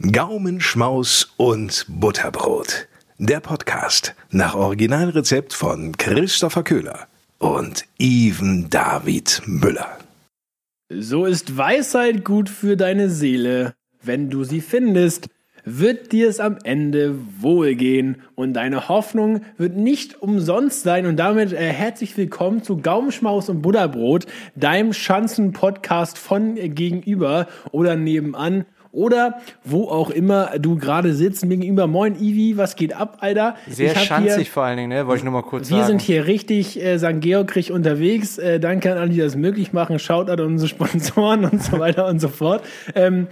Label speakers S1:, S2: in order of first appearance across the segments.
S1: Gaumenschmaus und Butterbrot. Der Podcast nach Originalrezept von Christopher Köhler und Even David Müller.
S2: So ist Weisheit gut für deine Seele. Wenn du sie findest, wird dir es am Ende wohlgehen und deine Hoffnung wird nicht umsonst sein. Und damit äh, herzlich willkommen zu Gaumenschmaus und Butterbrot, deinem Schanzen-Podcast von gegenüber oder nebenan oder wo auch immer du gerade sitzt, mir gegenüber. Moin, Ivi, was geht ab, Alter?
S3: Sehr schanzig
S2: hier-
S3: vor allen Dingen, ne? Wollte ich nur mal kurz
S2: wir
S3: sagen.
S2: sind hier richtig äh, St. Georgich unterwegs. Äh, danke an alle, die das möglich machen. Shoutout an unsere Sponsoren und so weiter und so fort. Ähm,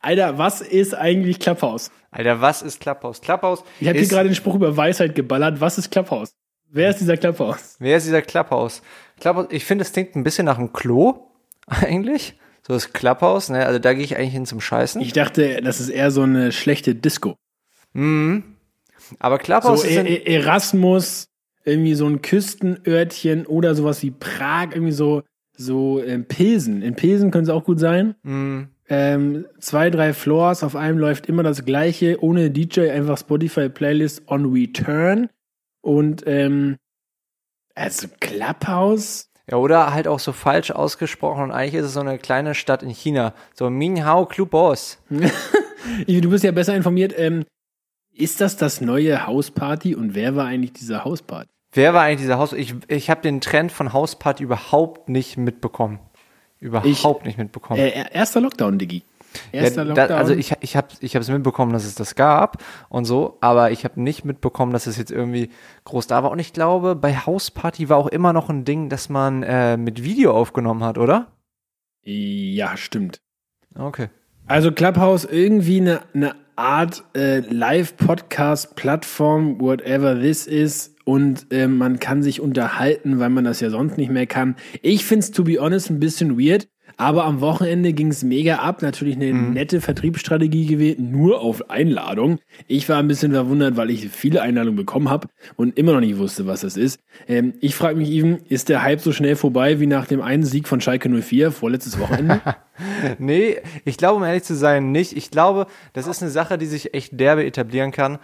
S2: Alter, was ist eigentlich Clubhouse?
S3: Alter, was ist Clubhouse? Clubhouse
S2: Ich habe hier gerade den Spruch über Weisheit geballert. Was ist Clubhouse? Wer ist dieser Clubhouse?
S3: wer ist dieser Clubhouse? Clubhouse, ich finde, es klingt ein bisschen nach einem Klo, eigentlich. So das Clubhouse, ne? Also da gehe ich eigentlich hin zum Scheißen.
S2: Ich dachte, das ist eher so eine schlechte Disco.
S3: Aber
S2: So
S3: Clubhouse ist
S2: e e Erasmus, irgendwie so ein Küstenörtchen oder sowas wie Prag, irgendwie so, so ähm, Pilsen. In Pilsen können es auch gut sein.
S3: Mhm.
S2: Ähm, zwei, drei Floors, auf einem läuft immer das gleiche, ohne DJ, einfach Spotify-Playlist on Return. Und ähm, also Clubhouse.
S3: Ja, oder halt auch so falsch ausgesprochen und eigentlich ist es so eine kleine Stadt in China. So Minhao Clubhouse.
S2: Ivi, Du bist ja besser informiert. Ähm, ist das das neue Hausparty und wer war eigentlich dieser Hausparty?
S3: Wer war eigentlich dieser Haus? Ich, ich habe den Trend von Hausparty überhaupt nicht mitbekommen. Überhaupt nicht mitbekommen.
S2: Äh, erster Lockdown, Diggi. Erster
S3: Ja, da,
S2: Lockdown.
S3: also ich, ich habe ich es mitbekommen, dass es das gab und so, aber ich habe nicht mitbekommen, dass es jetzt irgendwie groß da war. Und ich glaube, bei Hausparty war auch immer noch ein Ding, dass man äh, mit Video aufgenommen hat, oder?
S2: ja, stimmt.
S3: Okay.
S2: Also Clubhouse irgendwie eine, eine Art äh, Live-Podcast-Plattform, whatever this is. Und äh, man kann sich unterhalten, weil man das ja sonst nicht mehr kann. Ich find's to be honest ein bisschen weird. Aber am Wochenende ging's mega ab. Natürlich eine nette Vertriebsstrategie gewählt, nur auf Einladung. Ich war ein bisschen verwundert, weil ich viele Einladungen bekommen habe und immer noch nicht wusste, was das ist. Ähm, ich frage mich eben, ist der Hype so schnell vorbei wie nach dem einen Sieg von Schalke 04 vorletztes Wochenende?
S3: Nee, ich glaube, um ehrlich zu sein, nicht. Ich glaube, das ist eine Sache, die sich echt derbe etablieren kann.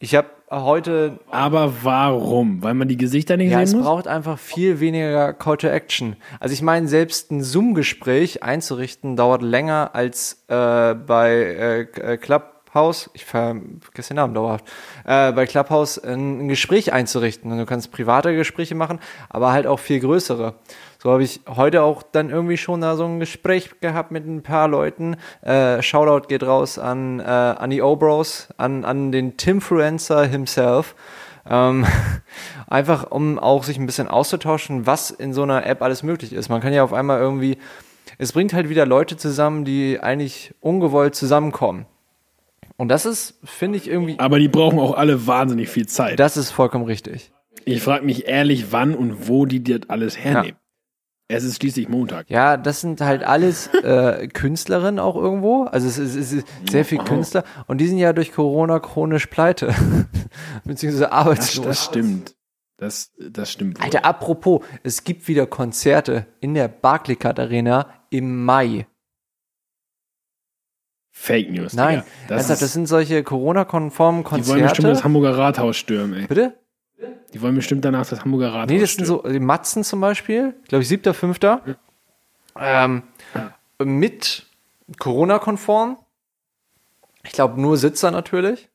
S3: Ich habe heute
S2: Aber warum? Weil man die Gesichter nicht
S3: Ja, es
S2: sehen muss?
S3: braucht einfach viel weniger Call to Action. Also ich meine, selbst ein Zoom-Gespräch einzurichten dauert länger als äh, bei äh, äh, Clubhouse, ich vergesse den Namen dauerhaft, äh, bei Clubhouse ein, ein Gespräch einzurichten. Und du kannst private Gespräche machen, aber halt auch viel größere. So habe ich heute auch dann irgendwie schon da so ein Gespräch gehabt mit ein paar Leuten. Äh, Shoutout geht raus an, äh, an die O-Bros, an, an den Timfluencer himself. Ähm, einfach um auch sich ein bisschen auszutauschen, was in so einer App alles möglich ist. Man kann ja auf einmal irgendwie, es bringt halt wieder Leute zusammen, die eigentlich ungewollt zusammenkommen. Und das ist, finde ich irgendwie,
S2: Aber die brauchen auch alle wahnsinnig viel Zeit.
S3: das ist vollkommen richtig.
S2: ich frage mich ehrlich, wann und wo die das alles hernehmen. Es ist schließlich Montag.
S3: Ja, das sind halt alles äh, Künstlerinnen auch irgendwo. Also es ist, es ist sehr viel Künstler und die sind ja durch Corona chronisch pleite. Beziehungsweise
S2: Das,
S3: arbeitslos.
S2: das stimmt. Das, das stimmt. wohl.
S3: Alter, apropos, es gibt wieder Konzerte in der Barclaycard Arena im Mai.
S2: Fake News.
S3: Nein,
S2: das, ist,
S3: das sind solche Corona-konformen
S2: die wollen bestimmt das
S3: Konzerte.
S2: Hamburger Rathaus stürmen, ey.
S3: Bitte?
S2: Die wollen bestimmt danach das Hamburger Rathaus
S3: Nee, das sind so, die Matzen zum Beispiel, glaube ich, siebter, fünfter. Ähm, mit Corona-konform. Ich glaube, nur Sitzer natürlich.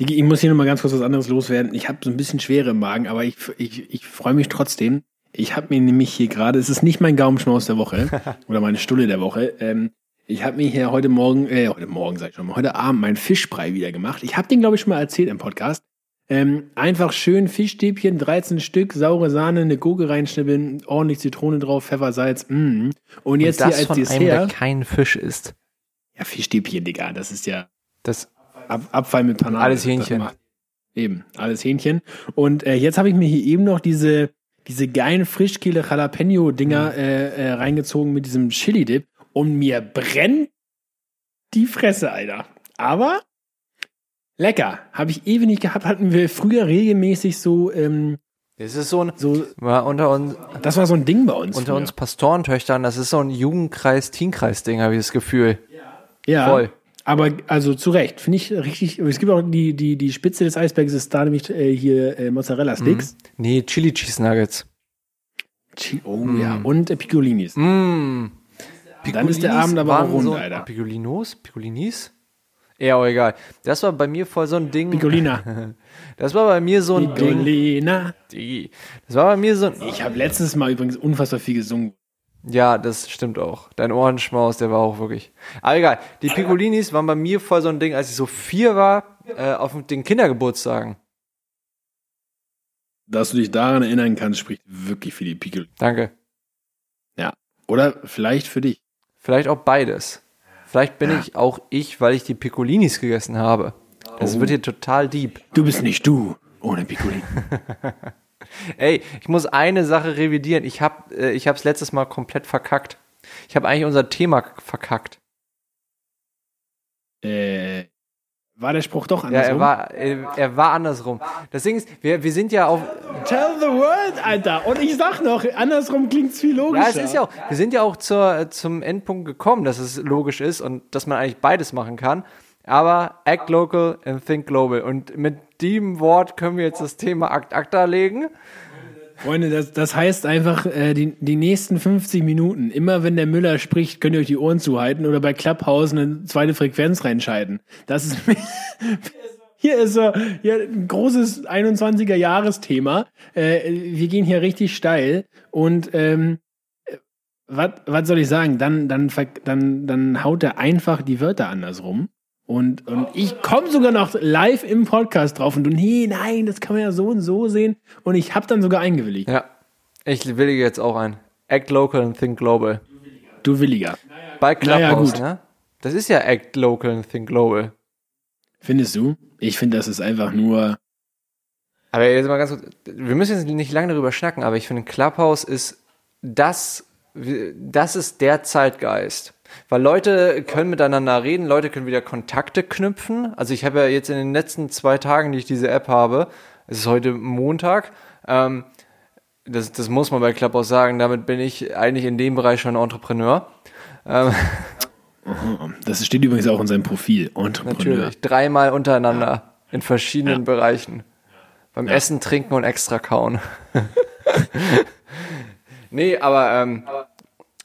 S2: Digi, ich muss hier nochmal ganz kurz was anderes loswerden. Ich habe so ein bisschen Schwere im Magen, aber ich, ich, ich freue mich trotzdem. Ich habe mir nämlich hier gerade, es ist nicht mein Gaumenschmaus der Woche oder meine Stulle der Woche. Ähm, ich habe mir hier heute Morgen, äh, heute Morgen sag ich schon mal, heute Abend meinen Fischbrei wieder gemacht. Ich habe den, glaube ich, schon mal erzählt im Podcast. Ähm, einfach schön Fischstäbchen, 13 Stück, saure Sahne, eine Gurke reinschnibbeln, ordentlich Zitrone drauf, Pfeffer, Salz. Mm. Und jetzt
S3: Und das
S2: hier als
S3: von einem, der
S2: Dessert.
S3: kein Fisch ist.
S2: Ja, Fischstäbchen, Digga, das ist ja
S3: Das,
S2: Ab, Abfall mit Panade.
S3: Alles Hähnchen.
S2: Eben, alles Hähnchen. Und äh, jetzt habe ich mir hier eben noch diese, diese geilen Frischkehle Jalapeno-Dinger äh, äh, reingezogen mit diesem Chili-Dip. Und mir brennt die Fresse, Alter. Aber lecker. Habe ich ewig nicht gehabt. Hatten wir früher regelmäßig so, ähm,
S3: das ist so ein,
S2: so
S3: mal unter uns,
S2: das war so ein Ding bei uns.
S3: unter
S2: früher.
S3: uns Pastorentöchtern, das ist so ein Jugendkreis, Teenkreis-Ding, habe ich das Gefühl.
S2: Ja.
S3: Voll.
S2: Aber also zu Recht, finde ich richtig. Es gibt auch die, die, die Spitze des Eisbergs ist da nämlich äh, hier äh, Mozzarella-Sticks.
S3: Nee, Chili Cheese Nuggets.
S2: Chi- Oh ja. Und äh, Piccolinis.
S3: Mm.
S2: Dann ist der Abend aber auch rund,
S3: so,
S2: Alter.
S3: Piccolinos? Piccolinis? Ja, auch egal. Das war bei mir voll so ein Ding.
S2: Piccolina.
S3: Das war bei mir so ein Ding.
S2: Piccolina.
S3: Die- Das war bei mir so ein.
S2: Ich habe letztes Mal übrigens unfassbar viel gesungen.
S3: Ja, das stimmt auch. Dein Ohrenschmaus, der war auch wirklich. Aber egal. Die Piccolinis waren bei mir voll so ein Ding, als ich so vier war, äh, auf den Kindergeburtstagen.
S2: Dass du dich daran erinnern kannst, spricht wirklich für die Piccolina.
S3: Danke.
S2: Oder vielleicht für dich.
S3: Vielleicht auch beides. Vielleicht bin ich auch ich, weil ich die Piccolinis gegessen habe. Es
S2: Oh.
S3: wird hier total deep.
S2: Du bist nicht du ohne Piccolina.
S3: Ey, ich muss eine Sache revidieren. Ich hab, äh, ich hab's letztes Mal komplett verkackt. Ich habe eigentlich unser Thema verkackt.
S2: äh, war der Spruch doch
S3: Ja,
S2: andersrum?
S3: er war, er, er war andersrum. Das Ding ist, wir, wir sind ja auf,
S2: Tell the world, Alter. Und ich sag noch, andersrum klingt's viel logischer.
S3: ja, es ist ja auch, wir sind ja auch zur, zum Endpunkt gekommen, dass es logisch ist und dass man eigentlich beides machen kann. Aber act local and think global. Und mit dem Wort können wir jetzt das Thema Act Acta legen.
S2: Freunde, das, das heißt einfach, äh, die, die nächsten 50 Minuten, immer wenn der Müller spricht, könnt ihr euch die Ohren zuhalten oder bei Clubhouse eine zweite Frequenz reinschalten. Das ist hier ist so hier ein großes 21er Jahresthema. Äh, wir gehen hier richtig steil und ähm, was was soll ich sagen? Dann dann dann dann haut er einfach die Wörter andersrum. Und, und ich komme sogar noch live im Podcast drauf und du, nee, nein, das kann man ja so und so sehen. Und ich habe dann sogar eingewilligt.
S3: Ja, ich willige jetzt auch ein. Act local and think global.
S2: Du Williger.
S3: Bei
S2: Naja,
S3: Clubhouse,
S2: gut.
S3: ne? Das ist ja Act local and think global.
S2: Findest du? Ich finde, das ist einfach nur.
S3: Aber jetzt mal ganz kurz, wir müssen jetzt nicht lange darüber schnacken, aber ich finde, Clubhouse ist das, das ist der Zeitgeist. Weil Leute können miteinander reden, Leute können wieder Kontakte knüpfen. Also ich habe ja jetzt in den letzten zwei Tagen, die ich diese App habe, es ist heute Montag, ähm, das, das muss man bei Clubhouse sagen, damit bin ich eigentlich in dem Bereich schon Entrepreneur. Ähm,
S2: Das steht übrigens auch in seinem Profil. Entrepreneur.
S3: Natürlich. Dreimal untereinander in verschiedenen Bereichen. Beim Essen, Trinken und extra kauen. nee, aber ähm,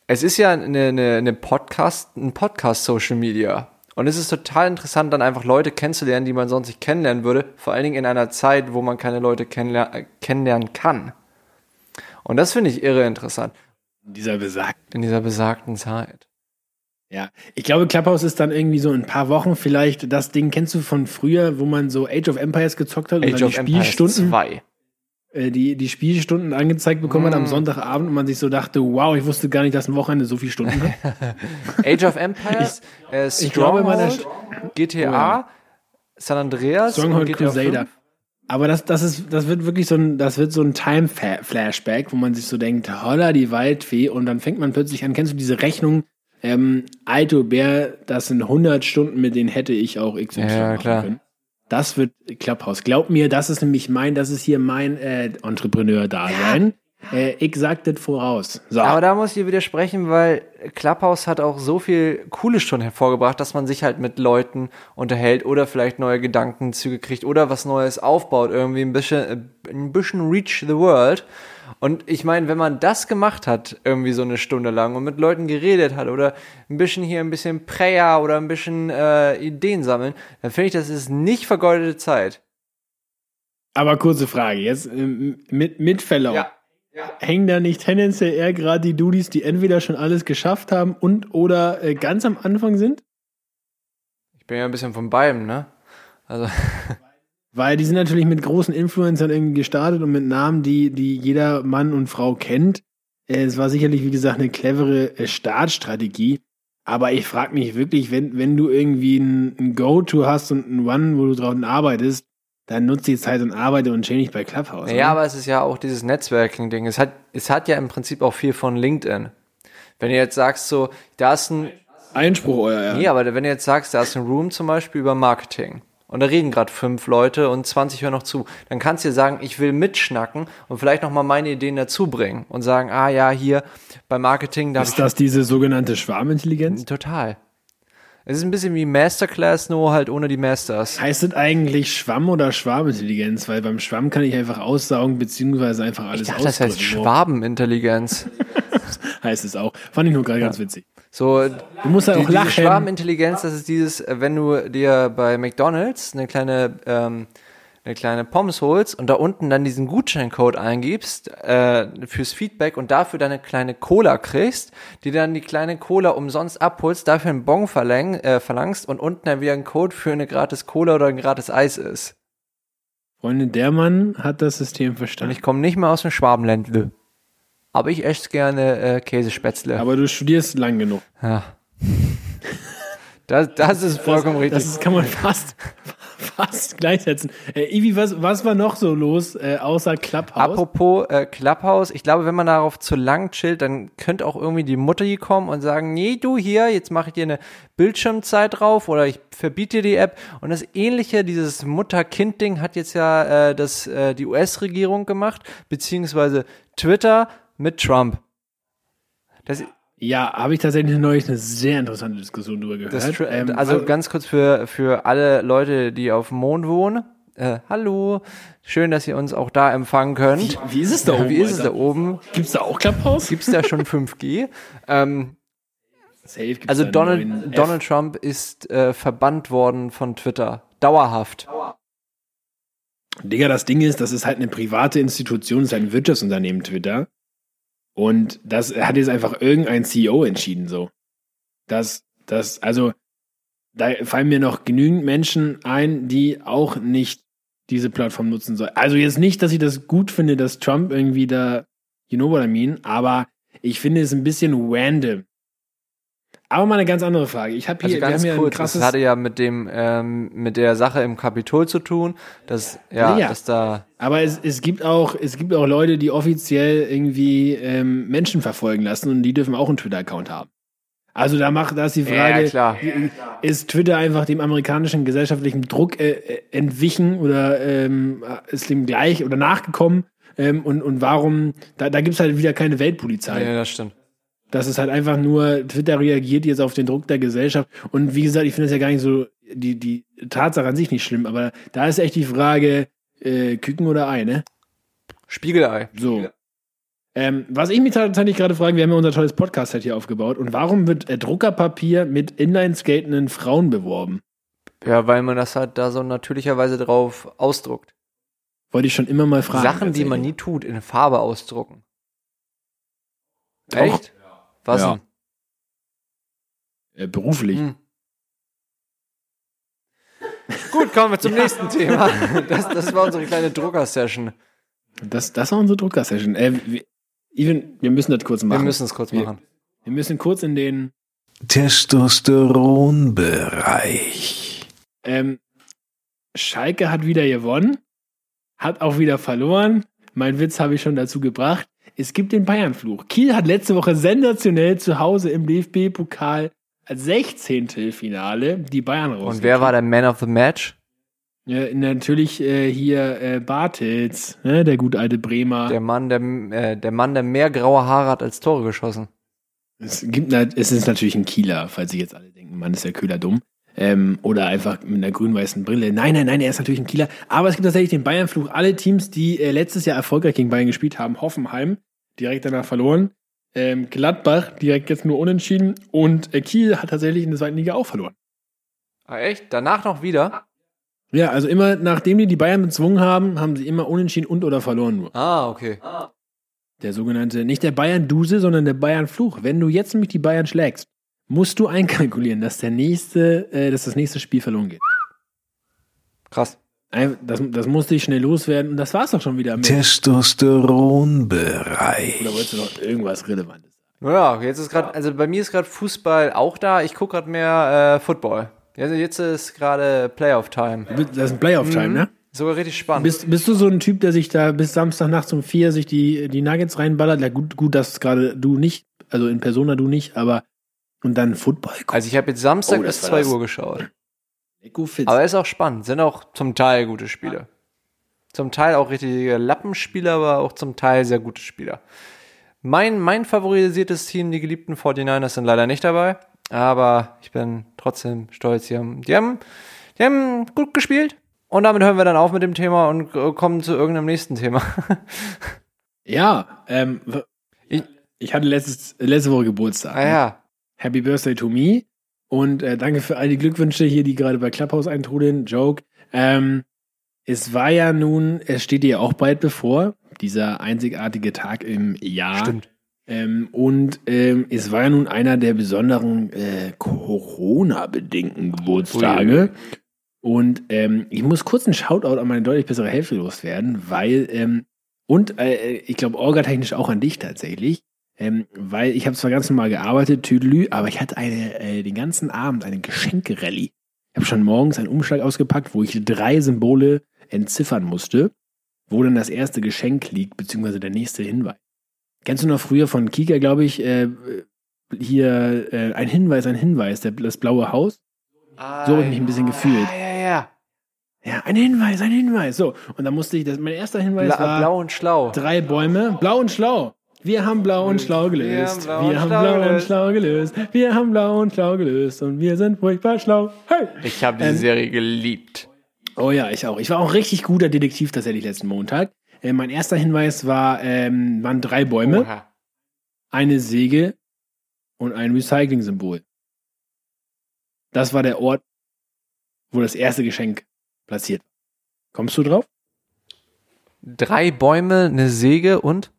S3: es ist ja eine, eine, eine Podcast, ein Podcast-Social Media. Und es ist total interessant, dann einfach Leute kennenzulernen, die man sonst nicht kennenlernen würde. Vor allen Dingen in einer Zeit, wo man keine Leute kennenler äh, kennenlernen kann. Und das finde ich irre interessant
S2: Dieser besagt.
S3: in dieser besagten Zeit.
S2: Ja. Ich glaube, Clubhouse ist dann irgendwie so in ein paar Wochen vielleicht das Ding, kennst du von früher, wo man so Age of Empires gezockt hat und
S3: Age
S2: dann
S3: of
S2: die
S3: Empires
S2: Spielstunden,
S3: 2.
S2: äh, die, die Spielstunden angezeigt bekommen hat am Sonntagabend und man sich so dachte, wow, ich wusste gar nicht, dass ein Wochenende so viele Stunden hat.
S3: Age of Empires, äh,
S2: ich meine
S3: Stronghold, GTA, San Andreas
S2: Stronghold
S3: und GTA
S2: Crusader.
S3: 5.
S2: Aber das, das ist, das wird wirklich so ein, das wird so ein Time-Flashback, wo man sich so denkt, holla die Waldfee, und dann fängt man plötzlich an, kennst du diese Rechnung, ähm, Alto Bär, das sind 100 Stunden, mit denen hätte ich auch XY
S3: Ja,
S2: machen
S3: klar.
S2: können. Das wird Clubhouse. Glaub mir, das ist nämlich mein, das ist hier mein äh, Entrepreneur-Dasein. Äh, ich sag das voraus. So.
S3: Aber da muss ich widersprechen, weil Clubhouse hat auch so viel Cooles schon hervorgebracht, dass man sich halt mit Leuten unterhält oder vielleicht neue Gedankenzüge kriegt oder was Neues aufbaut, irgendwie ein bisschen, äh, ein bisschen reach the world. Und ich meine, wenn man das gemacht hat, irgendwie so eine Stunde lang und mit Leuten geredet hat oder ein bisschen hier ein bisschen Prayer oder ein bisschen äh, Ideen sammeln, dann finde ich, das ist nicht vergeudete Zeit.
S2: Aber kurze Frage, jetzt ähm, mit, mit Verlaub. Hängen da nicht tendenziell eher gerade die Dudis, die entweder schon alles geschafft haben und oder äh, ganz am Anfang sind?
S3: Ich bin ja ein bisschen von beidem, ne? Also,
S2: Weil die sind natürlich mit großen Influencern irgendwie gestartet und mit Namen, die, die jeder Mann und Frau kennt. Äh, Es war sicherlich, wie gesagt, eine clevere äh, Startstrategie. Aber ich frage mich wirklich, wenn, wenn du irgendwie ein, ein Go-To hast und ein One, wo du drauf arbeitest, dann nutzt die Zeit und arbeite und chill nicht bei Clubhouse.
S3: Ja,
S2: ne?
S3: aber es ist ja auch dieses Netzwerking-Ding. Es hat, es hat ja im Prinzip auch viel von LinkedIn. Wenn du jetzt sagst, so, da ist ein,
S2: Einspruch, euer Ehren.
S3: nee, aber wenn du jetzt sagst, da ist ein Room zum Beispiel über Marketing und da reden gerade fünf Leute und 20 hören noch zu, dann kannst du dir sagen, ich will mitschnacken und vielleicht nochmal meine Ideen dazu bringen und sagen, ah ja, hier bei Marketing, da
S2: Ist das diese sogenannte Schwarmintelligenz?
S3: Total. Es ist ein bisschen wie Masterclass, nur halt ohne die Masters.
S2: Heißt das eigentlich Schwamm oder Schwarmintelligenz? Weil beim Schwamm kann ich einfach aussaugen, beziehungsweise einfach alles
S3: Ich dachte, das heißt. Schwabenintelligenz.
S2: heißt es auch. Fand ich nur gerade ganz witzig.
S3: So,
S2: Du musst ja
S3: die,
S2: auch
S3: diese
S2: lachen.
S3: Schwarmintelligenz, das ist dieses, äh, wenn du dir bei McDonalds eine kleine, ähm, eine kleine Pommes holst und da unten dann diesen Gutscheincode eingibst äh, fürs Feedback und dafür deine kleine Cola kriegst, die dann die kleine Cola umsonst abholst, dafür einen Bon verläng, äh, verlangst und unten dann wieder ein Code für eine gratis Cola oder ein gratis Eis ist.
S2: Freunde, der Mann hat das System
S3: Und
S2: verstanden.
S3: ich komme nicht mehr aus dem Schwabenländle. Aber ich esse gerne äh, Käsespätzle.
S2: Aber du studierst lang genug.
S3: Ja. Das, das ist vollkommen richtig.
S2: Das kann man fast, fast gleichsetzen. Äh, Ivi, was, was war noch so los, äh, außer Clubhouse?
S3: Apropos äh, Clubhouse, ich glaube, wenn man darauf zu lang chillt, dann könnte auch irgendwie die Mutter hier kommen und sagen, nee, du hier, jetzt mache ich dir eine Bildschirmzeit drauf oder ich verbiete dir die App. Und das ähnliche, dieses Mutter-Kind-Ding hat jetzt ja äh, das, äh, die US-Regierung gemacht, beziehungsweise Twitter mit Trump. Das,
S2: ja, habe ich tatsächlich neulich eine sehr interessante Diskussion drüber gehört. Ähm,
S3: also
S2: weil-
S3: ganz kurz für, für alle Leute, die auf dem Mond wohnen. Äh, hallo, schön, dass ihr uns auch da empfangen könnt.
S2: wie ist es da oben?
S3: Wie ist es da
S2: Alter?
S3: oben?
S2: Gibt's da auch Clubhouse?
S3: Gibt's da schon 5G? ähm, also
S2: da
S3: Donald. Donald Trump ist äh, verbannt worden von Twitter. Dauerhaft.
S2: Digga, das Ding ist, das ist halt eine private Institution, das ist ein Wirtschaftsunternehmen, Twitter. Und das hat jetzt einfach irgendein CEO entschieden, so. Das, das, also, da fallen mir noch genügend Menschen ein, die auch nicht diese Plattform nutzen sollen. Also jetzt nicht, dass ich das gut finde, dass Trump irgendwie da, you know what I mean, aber ich finde es ein bisschen random. Aber mal eine ganz andere Frage. Ich habe hier,
S3: Also ganz
S2: wir haben ja ein
S3: kurz,
S2: krasses,
S3: das hatte ja mit dem ähm, mit der Sache im Kapitol zu tun, dass ja,
S2: Ja.
S3: dass da
S2: Aber es, es gibt auch, es gibt auch Leute, die offiziell irgendwie ähm, Menschen verfolgen lassen und die dürfen auch einen Twitter-Account haben. Also da macht, da ist die Frage,
S3: Ja, klar.
S2: ist Twitter einfach dem amerikanischen gesellschaftlichen Druck äh, äh, entwichen oder ähm, ist dem gleich oder nachgekommen? Ähm, und, und warum, da, da gibt's halt wieder keine Weltpolizei.
S3: ja, das stimmt.
S2: Das ist halt einfach nur, Twitter reagiert jetzt auf den Druck der Gesellschaft. Und wie gesagt, ich finde das ja gar nicht so, die, die Tatsache an sich nicht schlimm, aber da ist echt die Frage, äh, Küken oder Ei, ne?
S3: Spiegelei.
S2: So. Ähm, was ich mich tatsächlich gerade frage, wir haben ja unser tolles Podcast-Set hier aufgebaut. Und warum wird äh, Druckerpapier mit Inline-skatenden Frauen beworben?
S3: Ja, weil man das halt da so natürlicherweise drauf ausdruckt.
S2: Wollte ich schon immer mal fragen.
S3: Sachen, die man nie tut, in Farbe ausdrucken. Echt? Was
S2: Ja.
S3: denn?
S2: Äh, beruflich.
S3: Hm. Gut, kommen wir zum nächsten Thema. Das, das war unsere kleine Drucker-Session.
S2: Das, das war unsere Drucker-Session. Äh, wir, Even, wir müssen das kurz machen.
S3: Wir müssen es kurz
S2: Wir-
S3: machen.
S2: Wir müssen kurz in den.
S1: Testosteronbereich.
S2: Ähm, Schalke hat wieder gewonnen, hat auch wieder verloren. Mein Witz habe ich schon dazu gebracht. Es gibt den Bayern-Fluch. Kiel hat letzte Woche sensationell zu Hause im DFB-Pokal als 16. Finale die Bayern raus.
S3: Und wer war der Man of the Match?
S2: Ja, natürlich äh, hier äh, Bartels, ne, der gute alte Bremer.
S3: Der Mann, der, äh, der Mann, der mehr graue Haare hat als Tore geschossen.
S2: Es gibt, es ist natürlich ein Kieler, falls sich jetzt alle denken, Mann, ist der Köhler dumm. Ähm, oder einfach mit einer grün-weißen Brille. Nein, nein, nein, er ist natürlich ein Kieler. Aber es gibt tatsächlich den Bayern-Fluch. Alle Teams, die äh, letztes Jahr erfolgreich gegen Bayern gespielt haben, Hoffenheim, direkt danach verloren. Ähm, Gladbach direkt jetzt nur unentschieden. Und äh, Kiel hat tatsächlich in der zweiten Liga auch verloren.
S3: Ah, echt? Danach noch wieder?
S2: Ja, also immer, nachdem die die Bayern bezwungen haben, haben sie immer unentschieden und oder verloren nur.
S3: Ah, okay.
S2: Der sogenannte, nicht der Bayern-Duse, sondern der Bayern-Fluch. Wenn du jetzt nämlich die Bayern schlägst, musst du einkalkulieren, dass der nächste, äh, dass das nächste Spiel verloren geht.
S3: Krass.
S2: Das, das musste ich schnell loswerden und das war's doch schon wieder. Mit,
S1: Testosteronbereich.
S2: oder wolltest du noch irgendwas Relevantes?
S3: Ja, jetzt ist gerade, also bei mir ist gerade Fußball auch da. Ich gucke gerade mehr äh, Football. Jetzt, jetzt ist gerade Playoff-Time.
S2: Das ist ein Playoff-Time, ne?
S3: Sogar richtig spannend.
S2: Bist, bist du so ein Typ, der sich da bis Samstag nachts um vier sich die, die Nuggets reinballert? Ja, gut, gut, dass gerade du nicht, also in Persona du nicht, aber und dann Football gucken.
S3: also ich habe jetzt Samstag
S2: Oh,
S3: bis
S2: war
S3: 2
S2: das.
S3: Uhr geschaut. Aber ist auch spannend. Sind auch zum Teil gute Spiele. Zum Teil auch richtige Lappenspieler, aber auch zum Teil sehr gute Spieler. Mein, mein favorisiertes Team, die geliebten 49ers, sind leider nicht dabei. Aber ich bin trotzdem stolz. Die haben, die haben, die haben gut gespielt. Und damit hören wir dann auf mit dem Thema und äh, kommen zu irgendeinem nächsten Thema.
S2: Ja, ähm,
S3: Ich-
S2: ich hatte letztes, letzte Woche Geburtstag.
S3: ah ja.
S2: Happy Birthday to me. Und äh, danke für all die Glückwünsche hier, die gerade bei Clubhouse eintrudeln. Joke. Ähm, es war ja nun, es steht dir ja auch bald bevor, dieser einzigartige Tag im Jahr.
S3: Stimmt.
S2: Ähm, und ähm, es war ja nun einer der besonderen äh, Corona-bedingten Geburtstage. Und ähm, ich muss kurz einen Shoutout an meine deutlich bessere Hälfte loswerden, weil, ähm, und äh, ich glaube, orgatechnisch auch an dich tatsächlich, ähm, weil ich habe zwar ganz normal gearbeitet, Tüdelü, aber ich hatte eine, äh, den ganzen Abend eine Geschenkerallye. Ich habe schon morgens einen Umschlag ausgepackt, wo ich drei Symbole entziffern musste, wo dann das erste Geschenk liegt, beziehungsweise der nächste Hinweis. Kennst du noch früher von Kika, glaube ich, äh, hier äh, ein Hinweis, ein Hinweis, der, das blaue Haus? So habe ich mich ein bisschen gefühlt.
S3: Ja, ja, ja.
S2: Ja, ein Hinweis, ein Hinweis. So, und dann musste ich, das, mein erster Hinweis
S3: Bla
S2: war
S3: blau und schlau.
S2: drei Bäume, blau und schlau. Wir haben blau und schlau gelöst. Wir haben blau und schlau gelöst. Wir haben blau und schlau gelöst. Und wir sind furchtbar schlau. Hey!
S3: Ich habe diese
S2: Ähm,
S3: Serie geliebt.
S2: Oh ja, ich auch. Ich war auch richtig guter Detektiv tatsächlich letzten Montag. Äh, mein erster Hinweis war, ähm, waren drei Bäume,
S3: Oha.
S2: eine Säge und ein Recycling-Symbol. Das war der Ort, wo das erste Geschenk platziert war. Kommst du drauf?
S3: Drei Bäume, eine Säge und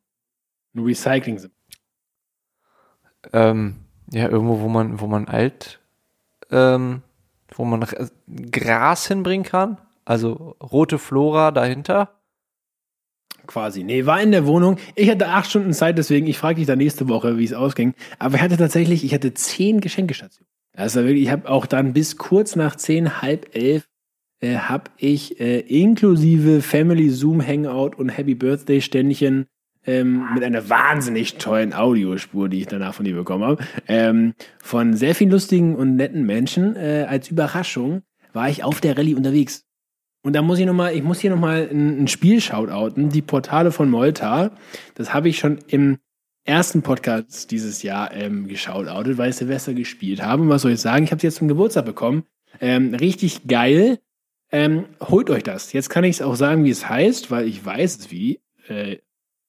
S2: Ein Recycling-Symbol.
S3: ähm, ja, irgendwo, wo man, wo man alt, ähm, wo man R- Gras hinbringen kann. Also rote Flora dahinter.
S2: Quasi. Nee, war in der Wohnung. Ich hatte acht Stunden Zeit, deswegen, ich frage dich dann nächste Woche, wie es ausging. Aber ich hatte tatsächlich, ich hatte zehn Geschenkestationen. Also wirklich, ich habe auch dann bis kurz nach zehn, halb elf, äh, habe ich äh, inklusive Family Zoom Hangout und Happy Birthday Ständchen ähm, mit einer wahnsinnig tollen Audiospur, die ich danach von dir bekommen habe, ähm, von sehr vielen lustigen und netten Menschen. Äh, als Überraschung war ich auf der Rallye unterwegs. Und da muss ich noch mal, ich muss hier noch mal ein, ein Spiel shoutouten, die Portale von Molta. Das habe ich schon im ersten Podcast dieses Jahr ähm, geschautoutet, weil ich Silvester gespielt habe. Und was soll ich sagen? Ich habe es jetzt zum Geburtstag bekommen. Ähm, richtig geil. Ähm, holt euch das. Jetzt kann ich es auch sagen, wie es heißt, weil ich weiß es wie. Äh,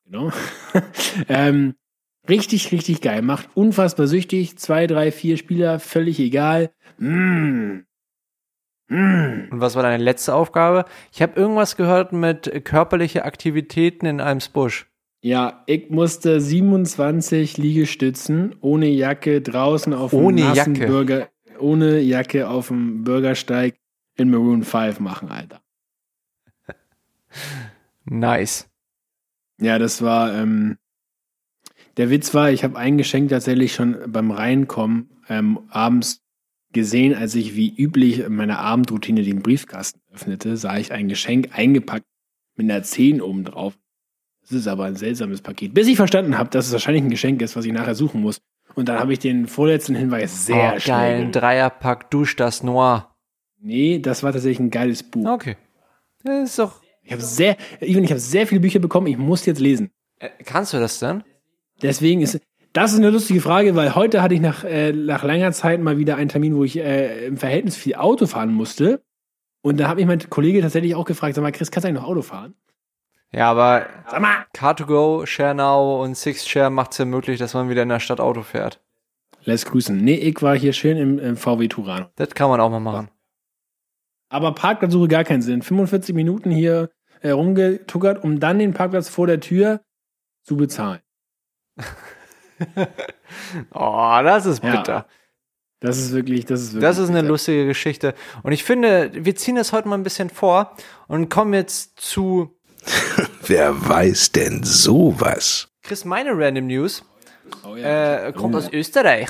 S2: genau. ähm, richtig, richtig geil. Macht unfassbar süchtig. Zwei, drei, vier Spieler, völlig egal. Mm. Mm.
S3: Und was war deine letzte Aufgabe? Ich habe irgendwas gehört mit körperliche Aktivitäten in einem Busch.
S2: Ja, ich musste 27 Liegestützen ohne Jacke draußen auf dem
S3: Ohne
S2: nassen
S3: Jacke?
S2: Bürger, ohne Jacke auf dem Bürgersteig in Maroon 5 machen, Alter.
S3: Nice.
S2: Ja, das war, ähm, der Witz war, ich habe ein Geschenk tatsächlich schon beim Reinkommen ähm, abends gesehen, als ich wie üblich in meiner Abendroutine den Briefkasten öffnete, sah ich ein Geschenk eingepackt mit einer 10 oben drauf. Das ist aber ein seltsames Paket. Bis ich verstanden habe, dass es wahrscheinlich ein Geschenk ist, was ich nachher suchen muss. Und dann habe ich den vorletzten Hinweis sehr
S3: oh,
S2: schnell.
S3: geil, ein. Dreierpack Dusch das Noir.
S2: Nee, das war tatsächlich ein geiles Buch.
S3: Okay. Das ist doch.
S2: Ich habe sehr, Ivan, ich habe sehr viele Bücher bekommen. Ich muss jetzt lesen.
S3: Äh, kannst du das denn?
S2: Deswegen ist das ist eine lustige Frage, weil heute hatte ich nach, äh, nach langer Zeit mal wieder einen Termin, wo ich äh, im Verhältnis viel Auto fahren musste. Und da habe ich mein Kollege tatsächlich auch gefragt, sag mal, Chris, kannst du eigentlich noch Auto fahren?
S3: Ja, aber
S2: Sag mal.
S3: Car2Go, ShareNow und Sixshare macht es ja möglich, dass man wieder in der Stadt Auto fährt.
S2: Lässt grüßen. Nee, ich war hier schön im, im VW Turan.
S3: Das kann man auch mal machen.
S2: Aber Parkplatzsuche gar keinen Sinn. 45 Minuten hier äh, rumgetuckert, um dann den Parkplatz vor der Tür zu bezahlen.
S3: Oh, das ist
S2: Ja.
S3: bitter.
S2: Das ist wirklich, das ist wirklich.
S3: Das ist eine
S2: bitter.
S3: lustige Geschichte. Und ich finde, wir ziehen das heute mal ein bisschen vor und kommen jetzt zu
S1: Wer weiß denn sowas?
S3: Chris, meine Random News.
S2: Oh, ja.
S3: Äh, kommt
S2: Oh.
S3: aus Österreich.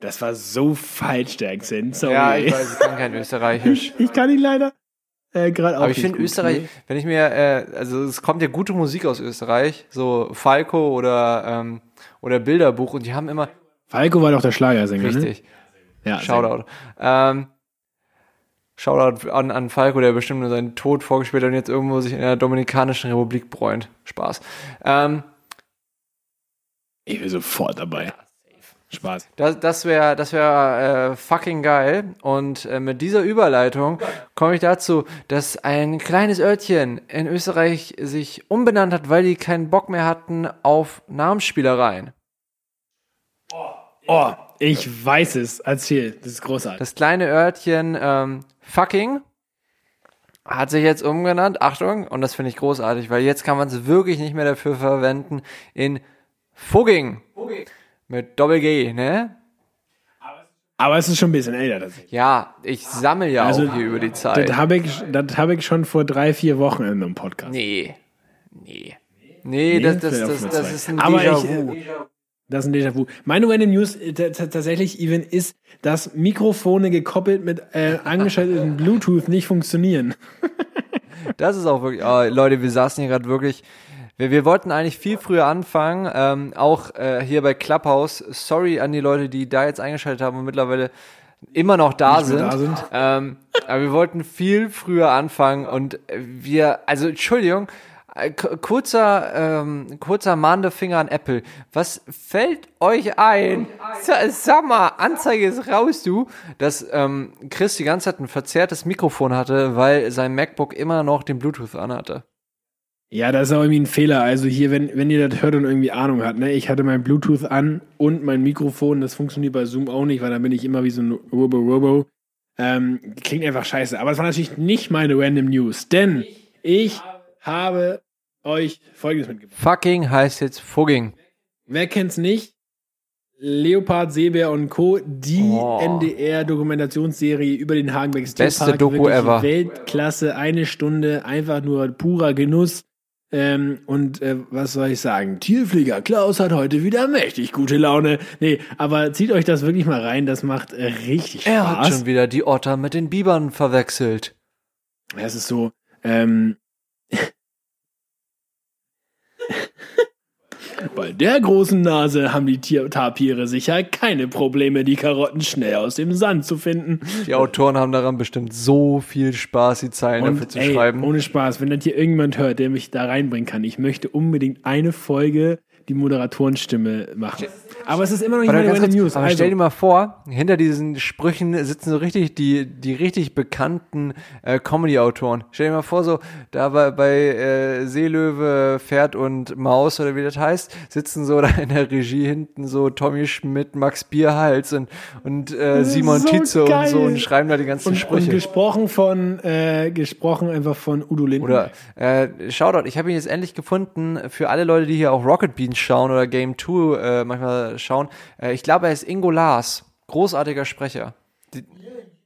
S2: Das war so falsch, der Akzent. Sorry.
S3: Ja, ich weiß, ich kann kein Österreichisch.
S2: Ich kann ihn leider äh, gerade auch
S3: Aber ich finde Österreich,
S2: ne?
S3: wenn ich mir, äh, also es kommt ja gute Musik aus Österreich, so Falco oder, ähm, oder Bilderbuch und die haben immer,
S2: Falco war doch der Schlagersänger,
S3: richtig,
S2: ne? Ja,
S3: Shoutout. Ähm, Shoutout an, an Falco, der bestimmt nur seinen Tod vorgespielt hat und jetzt irgendwo sich in der Dominikanischen Republik bräunt. Spaß. Ähm,
S2: Ich bin sofort dabei. Spaß.
S3: Das, das wäre das wär, äh, fucking geil. Und äh, mit dieser Überleitung komme ich dazu, dass ein kleines Örtchen in Österreich sich umbenannt hat, weil die keinen Bock mehr hatten auf Namensspielereien.
S2: Oh, ich weiß es. Erzähl, das ist großartig.
S3: Das kleine Örtchen ähm, fucking hat sich jetzt umgenannt. Achtung, und das finde ich großartig, weil jetzt kann man es wirklich nicht mehr dafür verwenden in Fugging. Mit Doppel-G, ne?
S2: Aber es ist schon ein bisschen älter. Das,
S3: Ja, ich sammle ja
S2: Also,
S3: auch hier über die Zeit.
S2: das habe ich, das hab ich schon vor drei, vier Wochen in einem Podcast.
S3: Nee. Nee. Nee, das, das, das, das
S2: zwei.
S3: ist ein Déjà-vu.
S2: äh, Das ist ein Déjà-vu. Meine Random News äh, tatsächlich, Even, ist, dass Mikrofone gekoppelt mit äh, angeschalteten Bluetooth nicht funktionieren.
S3: Das ist auch wirklich, oh, Leute, wir saßen hier gerade wirklich, wir, wir wollten eigentlich viel früher anfangen, ähm, auch äh, hier bei Clubhouse. Sorry an die Leute, die da jetzt eingeschaltet haben und mittlerweile immer noch da
S2: Nicht
S3: sind.
S2: da sind.
S3: Ähm, aber wir wollten viel früher anfangen und wir, also Entschuldigung, äh, kurzer, ähm, kurzer mahnender Finger an Apple. Was fällt euch ein? Sa- Sag mal, Anzeige ist raus, du, dass ähm, Chris die ganze Zeit ein verzerrtes Mikrofon hatte, weil sein MacBook immer noch den Bluetooth anhatte.
S2: Ja, das ist auch irgendwie ein Fehler. Also hier, wenn, wenn ihr das hört und irgendwie Ahnung habt, ne? Ich hatte mein Bluetooth an und mein Mikrofon, das funktioniert bei Zoom auch nicht, weil dann bin ich immer wie so ein Robo-Robo. Ähm, klingt einfach scheiße. Aber es war natürlich nicht meine Random News, denn ich habe euch Folgendes mitgebracht.
S3: Fucking heißt jetzt Fugging.
S2: Wer kennt's nicht? Leopard, Seebär und Co. Die
S3: Oh.
S2: NDR-Dokumentationsserie über den Hagenbeck
S3: Beste
S2: Tierpark.
S3: Doku
S2: Wirklich
S3: ever.
S2: Weltklasse, eine Stunde, einfach nur purer Genuss. Ähm, und äh, was soll ich sagen? Tierpfleger Klaus hat heute wieder mächtig gute Laune. Nee, aber zieht euch das wirklich mal rein, das macht äh, richtig Spaß.
S3: Er hat schon wieder die Otter mit den Bibern verwechselt.
S2: Es ist so, ähm, bei der großen Nase haben die Tapire sicher keine Probleme, die Karotten schnell aus dem Sand zu finden.
S3: Die Autoren haben daran bestimmt so viel Spaß, die Zeilen dafür
S2: Und
S3: zu
S2: ey,
S3: schreiben.
S2: ohne Spaß, wenn das hier irgendjemand hört, der mich da reinbringen kann, ich möchte unbedingt eine Folge die Moderatorenstimme machen. Aber es ist immer noch nicht meine
S3: kurz,
S2: News.
S3: aber
S2: Also,
S3: stell dir mal vor, hinter diesen Sprüchen sitzen so richtig die, die richtig bekannten äh, Comedy-Autoren. Stell dir mal vor, so da bei, bei äh, Seelöwe, Pferd und Maus oder wie das heißt, sitzen so da in der Regie hinten so Tommy Schmidt, Max Bierhals und, und äh, Simon
S2: so
S3: Tietze und
S2: geil.
S3: so und schreiben da die ganzen
S2: und, und
S3: Sprüche.
S2: gesprochen von, äh, gesprochen einfach von Udo Lindenberg.
S3: Oder äh, Shoutout, ich habe ihn jetzt endlich gefunden für alle Leute, die hier auch Rocket Beans schauen oder Game 2 äh, manchmal schauen. Äh, ich glaube, er ist Ingo Lars. Großartiger Sprecher.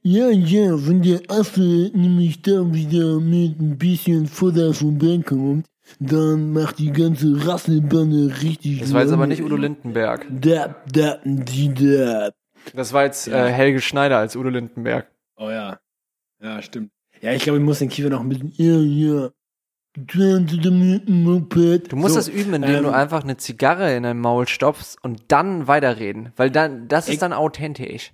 S4: Ja, ja, wenn der Affe nämlich da wieder mit ein bisschen Futter vom Berg kommt, dann macht die ganze Rasselbande richtig
S3: Das war jetzt aber nicht Udo Lindenberg.
S4: Da, da, die, da.
S3: Das war jetzt äh, Helge Schneider als Udo Lindenberg.
S2: Oh ja. Ja, stimmt. Ja, ich glaube, ich muss den Kiefer noch ein bisschen.
S4: Ja, ja. Dann zu dem Moped.
S3: Du musst
S2: So,
S3: das üben, indem
S2: ähm,
S3: du einfach eine Zigarre in dein Maul stopfst und dann weiterreden. Weil dann, das ist dann authentisch.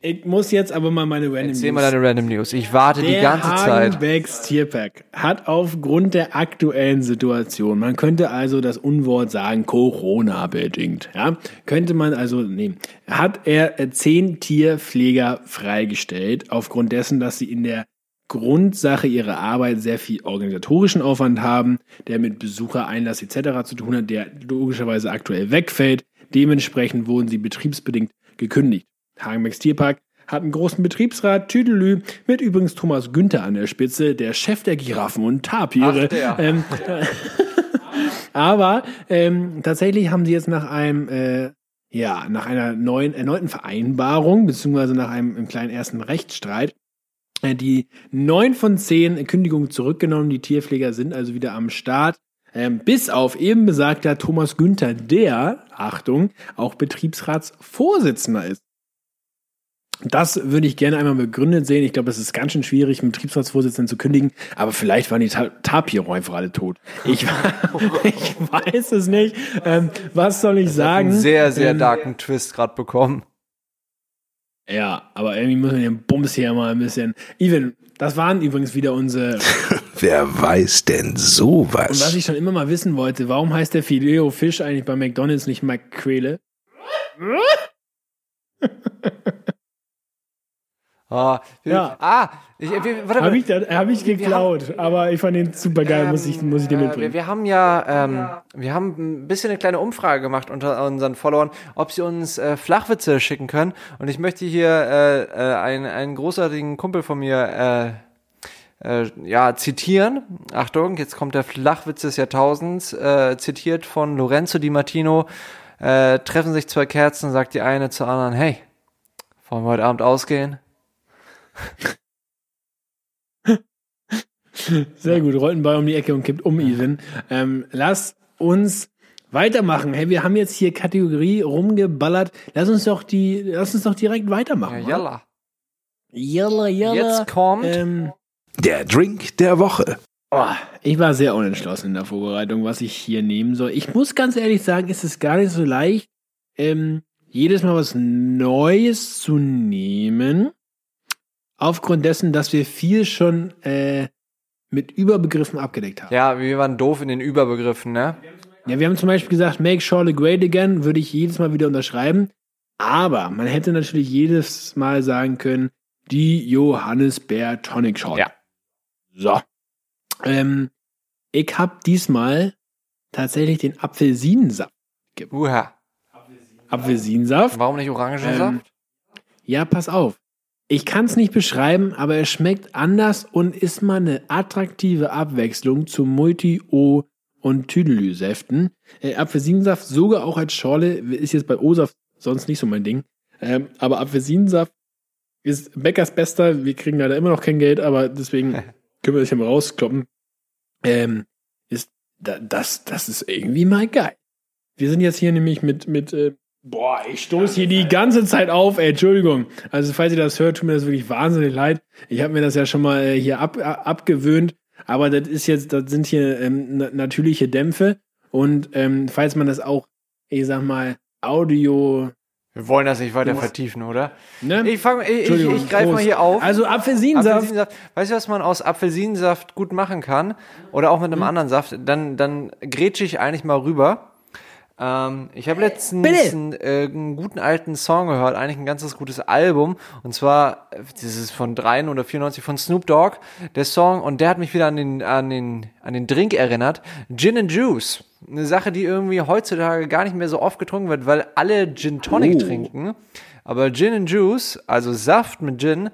S2: Ich muss jetzt aber mal meine Random
S3: Erzähl
S2: News.
S3: mal deine Random News. Ich warte die
S2: Der
S3: ganze Zeit.
S2: Hagenbecks Tierpark hat aufgrund der aktuellen Situation, man könnte also das Unwort sagen, Corona-bedingt, ja, könnte man also nehmen, hat er äh, zehn Tierpfleger freigestellt, aufgrund dessen, dass sie in der Grundsache ihrer Arbeit sehr viel organisatorischen Aufwand haben, der mit Besuchereinlass etc. zu tun hat, der logischerweise aktuell wegfällt. Dementsprechend wurden sie betriebsbedingt gekündigt. Hagenbecks Tierpark hat einen großen Betriebsrat, Tüdelü, mit übrigens Thomas Günther an der Spitze, der Chef der Giraffen und Tapire.
S3: Ach.
S2: Ähm, aber ähm, tatsächlich haben sie jetzt nach einem, äh, ja, nach einer neuen, erneuten Vereinbarung, beziehungsweise nach einem, einem kleinen ersten Rechtsstreit, die neun von zehn Kündigungen zurückgenommen. Die Tierpfleger sind also wieder am Start. Ähm, bis auf eben besagter Thomas Günther, der, Achtung, auch Betriebsratsvorsitzender ist. Das würde ich gerne einmal begründet sehen. Ich glaube, es ist ganz schön schwierig, einen Betriebsratsvorsitzenden zu kündigen, aber vielleicht waren die Ta Tapiro einfach alle tot. Ich, ich weiß es nicht. Ähm, was soll ich sagen?
S3: Einen sehr, sehr
S2: ähm,
S3: darken Twist gerade bekommen.
S2: Ja, aber irgendwie müssen wir den Bums hier mal ein bisschen. Even, das waren übrigens wieder unsere.
S1: Wer weiß denn sowas?
S2: Und was ich schon immer mal wissen wollte, warum heißt der Fileo Fisch eigentlich bei McDonalds nicht McQuele?
S3: Ah, wir,
S2: Ja.
S3: ah ich, wir, warte,
S2: Habe ich, hab ich geklaut, aber ich fand den super geil, muss ich, muss ich dir
S3: äh, wir,
S2: mitbringen.
S3: wir haben ja, ähm, wir haben ein bisschen eine kleine Umfrage gemacht unter unseren Followern, ob sie uns äh, Flachwitze schicken können. Und ich möchte hier äh, äh, einen, einen großartigen Kumpel von mir äh, äh, ja, zitieren. Achtung, jetzt kommt der Flachwitz des Jahrtausends, äh, zitiert von Lorenzo Di Martino. Äh, treffen sich zwei Kerzen, sagt die eine zur anderen, hey, wollen wir heute Abend ausgehen?
S2: Sehr gut, rollt einen Ball um die Ecke und kippt um, Even. Ähm, lass uns weitermachen. Hey, wir haben jetzt hier Kategorie rumgeballert. Lass uns doch die, lass uns doch direkt weitermachen.
S3: Ja, jalla.
S2: Jalla, jalla.
S3: Jetzt kommt
S2: Ähm,
S1: Der Drink der Woche.
S2: oh, ich war sehr unentschlossen in der Vorbereitung, was ich hier nehmen soll. Ich muss ganz ehrlich sagen, ist es gar nicht so leicht, ähm, jedes Mal was Neues zu nehmen. Aufgrund dessen, dass wir viel schon äh, mit Überbegriffen abgedeckt haben.
S3: Ja, wir waren doof in den Überbegriffen, ne?
S2: Ja, wir haben zum Beispiel gesagt, make Charlotte great again, würde ich jedes Mal wieder unterschreiben. Aber man hätte natürlich jedes Mal sagen können, die Johannisbeer Tonic Shot.
S3: Ja.
S2: So. Ähm, ich habe diesmal tatsächlich den Apfelsinensaft.
S3: Uha.
S2: Apfelsinensaft.
S3: Warum nicht Orangensaft?
S2: Ähm, ja, pass auf. Ich kann es nicht beschreiben, aber er schmeckt anders und ist mal eine attraktive Abwechslung zu Multi-O und Tüdelü-Säften. Äh, Apfelsinensaft sogar auch als Schorle, ist jetzt bei O-Saft sonst nicht so mein Ding. Ähm, aber Apfelsinensaft ist Bäckers bester. Wir kriegen leider immer noch kein Geld, aber deswegen können wir das ja mal rauskloppen. Ähm, ist da, das, das ist irgendwie mal geil. Wir sind jetzt hier nämlich mit, mit, äh, boah, ich stoße hier die ganze Zeit auf, ey, Entschuldigung. Also, falls ihr das hört, tut mir das wirklich wahnsinnig leid. Ich habe mir das ja schon mal äh, hier ab, abgewöhnt, aber das ist jetzt, das sind hier ähm, na natürliche Dämpfe und ähm, falls man das auch, ich sag mal, Audio,
S3: Wir wollen das nicht weiter
S2: musst-
S3: vertiefen, oder?
S2: ne?
S3: Ich fange, ich, ich, ich greife mal hier auf.
S2: Also Apfelsinensaft.
S3: Apfelsinensaft. Weißt du, was man aus Apfelsinensaft gut machen kann? Oder auch mit einem anderen Saft? Dann, dann grätsche ich eigentlich mal rüber. Ähm, ich habe letztens
S2: Bitte.
S3: einen, äh, einen guten alten Song gehört, eigentlich ein ganzes gutes Album. Und zwar, äh, das ist von 3 oder 94 von Snoop Dogg, der Song. Und der hat mich wieder an den, an den, an den Drink erinnert. Gin and Juice. Eine Sache, die irgendwie heutzutage gar nicht mehr so oft getrunken wird, weil alle Gin Tonic
S2: Oh.
S3: trinken. Aber Gin and Juice, also Saft mit Gin,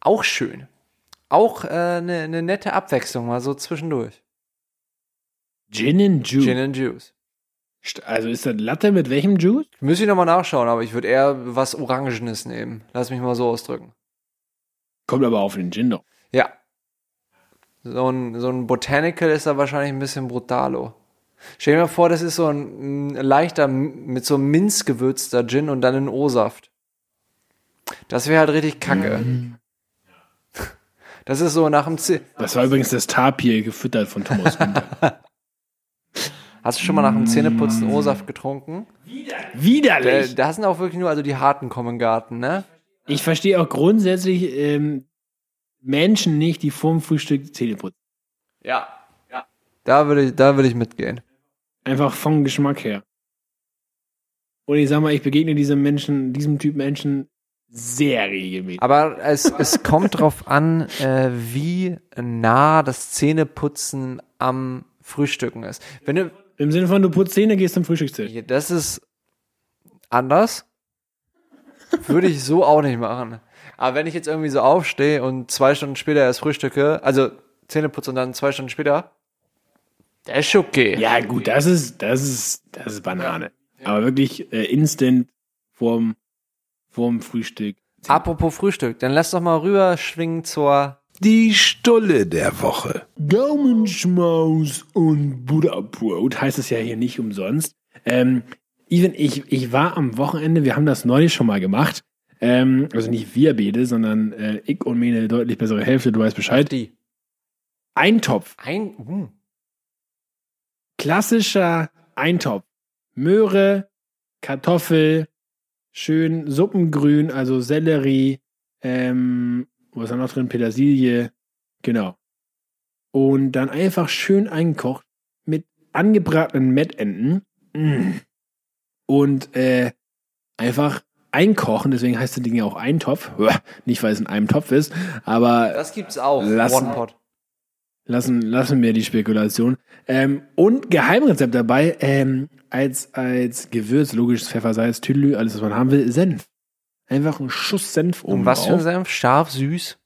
S3: auch schön. Auch äh, eine, eine nette Abwechslung, mal so zwischendurch.
S2: Gin and Juice.
S3: Gin and Juice.
S2: Also ist das Latte mit welchem Juice?
S3: Müsste ich nochmal nachschauen, aber ich würde eher was Orangenes nehmen. Lass mich mal so ausdrücken.
S2: Kommt aber auf den Gin doch.
S3: Ja. So ein, so ein Botanical ist da wahrscheinlich ein bisschen brutalo. Stell dir mal vor, das ist so ein, ein leichter, mit so einem Minz gewürzter Gin und dann ein O-Saft. Das wäre halt richtig kacke. Das ist so nach dem Z
S2: Das war übrigens das Tapir gefüttert von Thomas Winter.
S3: Hast du schon mal nach dem Zähneputzen O-Saft getrunken? Da,
S2: Widerlich.
S3: da sind auch wirklich nur also die harten kommen Garten, ne?
S2: Ich verstehe auch grundsätzlich ähm, Menschen nicht, die vorm Frühstück Zähne putzen.
S3: Ja. ja. Da würde ich, da würde ich mitgehen.
S2: Einfach vom Geschmack her. Und ich sag mal, ich begegne diesem Menschen, diesem Typ Menschen sehr regelmäßig.
S3: Aber es, es kommt drauf an, äh, wie nah das Zähneputzen am Frühstücken ist. Wenn du,
S2: Im Sinne von, du putzt Zähne, gehst zum Frühstückstisch.
S3: das ist anders. Würde ich so auch nicht machen. Aber wenn ich jetzt irgendwie so aufstehe und zwei Stunden später erst frühstücke, also Zähne putze und dann zwei Stunden später, das ist okay.
S2: Ja, gut, das ist, das ist, das ist Banane. Aber wirklich äh, instant vorm, vorm Frühstück.
S3: Apropos Frühstück, dann lass doch mal rüberschwingen zur
S1: Die Stulle der Woche.
S2: Gaumenschmaus und Butterbrot heißt es ja hier nicht umsonst. Ähm, Even, ich, ich war am Wochenende, wir haben das neulich schon mal gemacht. Ähm, also nicht wir beide, sondern äh, ich und meine deutlich bessere Hälfte, du weißt Bescheid.
S3: die.
S2: Eintopf.
S3: Ein, uh,
S2: Klassischer Eintopf. Möhre, Kartoffel, schön Suppengrün, also Sellerie, ähm, was ist da noch drin? Petersilie, genau. Und dann einfach schön eingekocht mit angebratenen Mettenten. Mm. Und äh, einfach einkochen, deswegen heißt das Ding ja auch Eintopf. Nicht, weil es in einem Topf ist, aber
S3: Das gibt's auch.
S2: Lassen.
S3: One Pot.
S2: lassen, lassen wir die Spekulation. Ähm, und Geheimrezept dabei, ähm, als, als Gewürz, logisch Pfeffer, Salz, Tüdelü, alles, was man haben will, Senf. Einfach ein Schuss Senf oben
S3: Und was für ein. Senf? Scharf, süß?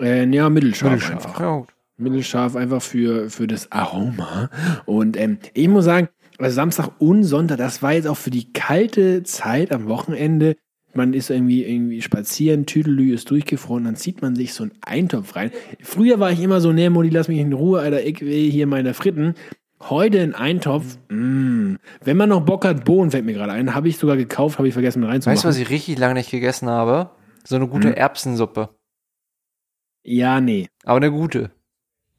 S2: Äh, ja, mittelscharf,
S3: Mittelscharf.
S2: einfach.
S3: Ja.
S2: Mittelscharf einfach für, für das Aroma. Und ähm, ich muss sagen, also Samstag und Sonntag, das war jetzt auch für die kalte Zeit am Wochenende. Man ist irgendwie, irgendwie spazieren, Tüdelü ist durchgefroren, dann zieht man sich so einen Eintopf rein. Früher war ich immer so, nee, Mutti, lass mich in Ruhe, Alter, ich will hier meine Fritten. Heute ein Eintopf, mh. Wenn man noch Bock hat, Bohnen fällt mir gerade ein, habe ich sogar gekauft, habe ich vergessen mit reinzumachen.
S3: Weißt du, was ich richtig lange nicht gegessen habe? So eine gute
S2: Hm.
S3: Erbsensuppe.
S2: ja, nee,
S3: Aber eine gute.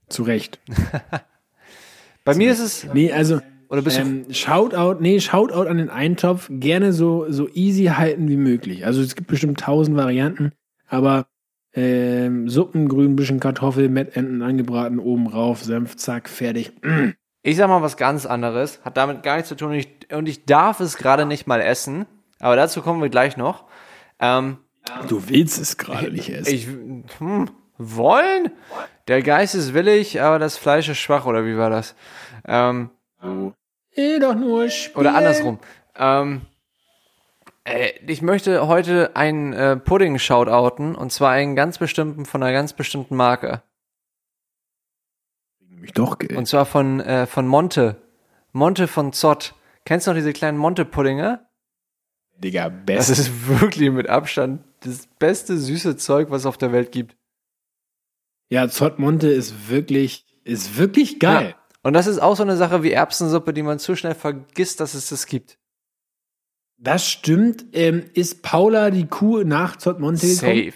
S2: zu Recht.
S3: Bei mir ist es.
S2: Nee, also,
S3: Oder bist du.
S2: Ähm, Shoutout, nee, Shoutout an den Eintopf. Gerne so, so easy halten wie möglich. Also es gibt bestimmt tausend Varianten, aber ähm, Suppen, grün, bisschen Kartoffel, Mettenten angebraten, oben rauf, Senf, zack, fertig. Mm.
S3: Ich sag mal was ganz anderes. Hat damit gar nichts zu tun. Und ich, und ich darf es gerade nicht mal essen. Aber dazu kommen wir gleich noch. Ähm,
S2: Du willst es gerade nicht essen.
S3: ich. Hm, wollen? Der Geist ist willig, aber das Fleisch ist schwach, oder wie war das? Ähm,
S2: Eh doch nur spielen.
S3: Oder andersrum. Ähm, äh, ich möchte heute einen äh, Pudding shoutouten und zwar einen ganz bestimmten von einer ganz bestimmten Marke.
S2: Mich doch, Geld.
S3: Und zwar von, äh, von Monte. Monte von Zott. Kennst du noch diese kleinen Monte-Puddinge?
S2: Digga,
S3: Das
S2: best.
S3: ist wirklich mit Abstand das beste süße Zeug, was es auf der Welt gibt.
S2: Ja, Zott Monte ist wirklich, ist wirklich geil.
S3: Ja. Und das ist auch so eine Sache wie Erbsensuppe, die man zu schnell vergisst, dass es das gibt.
S2: Das stimmt. Ähm, ist Paula die Kuh nach Zott Monte gekommen?
S3: Safe.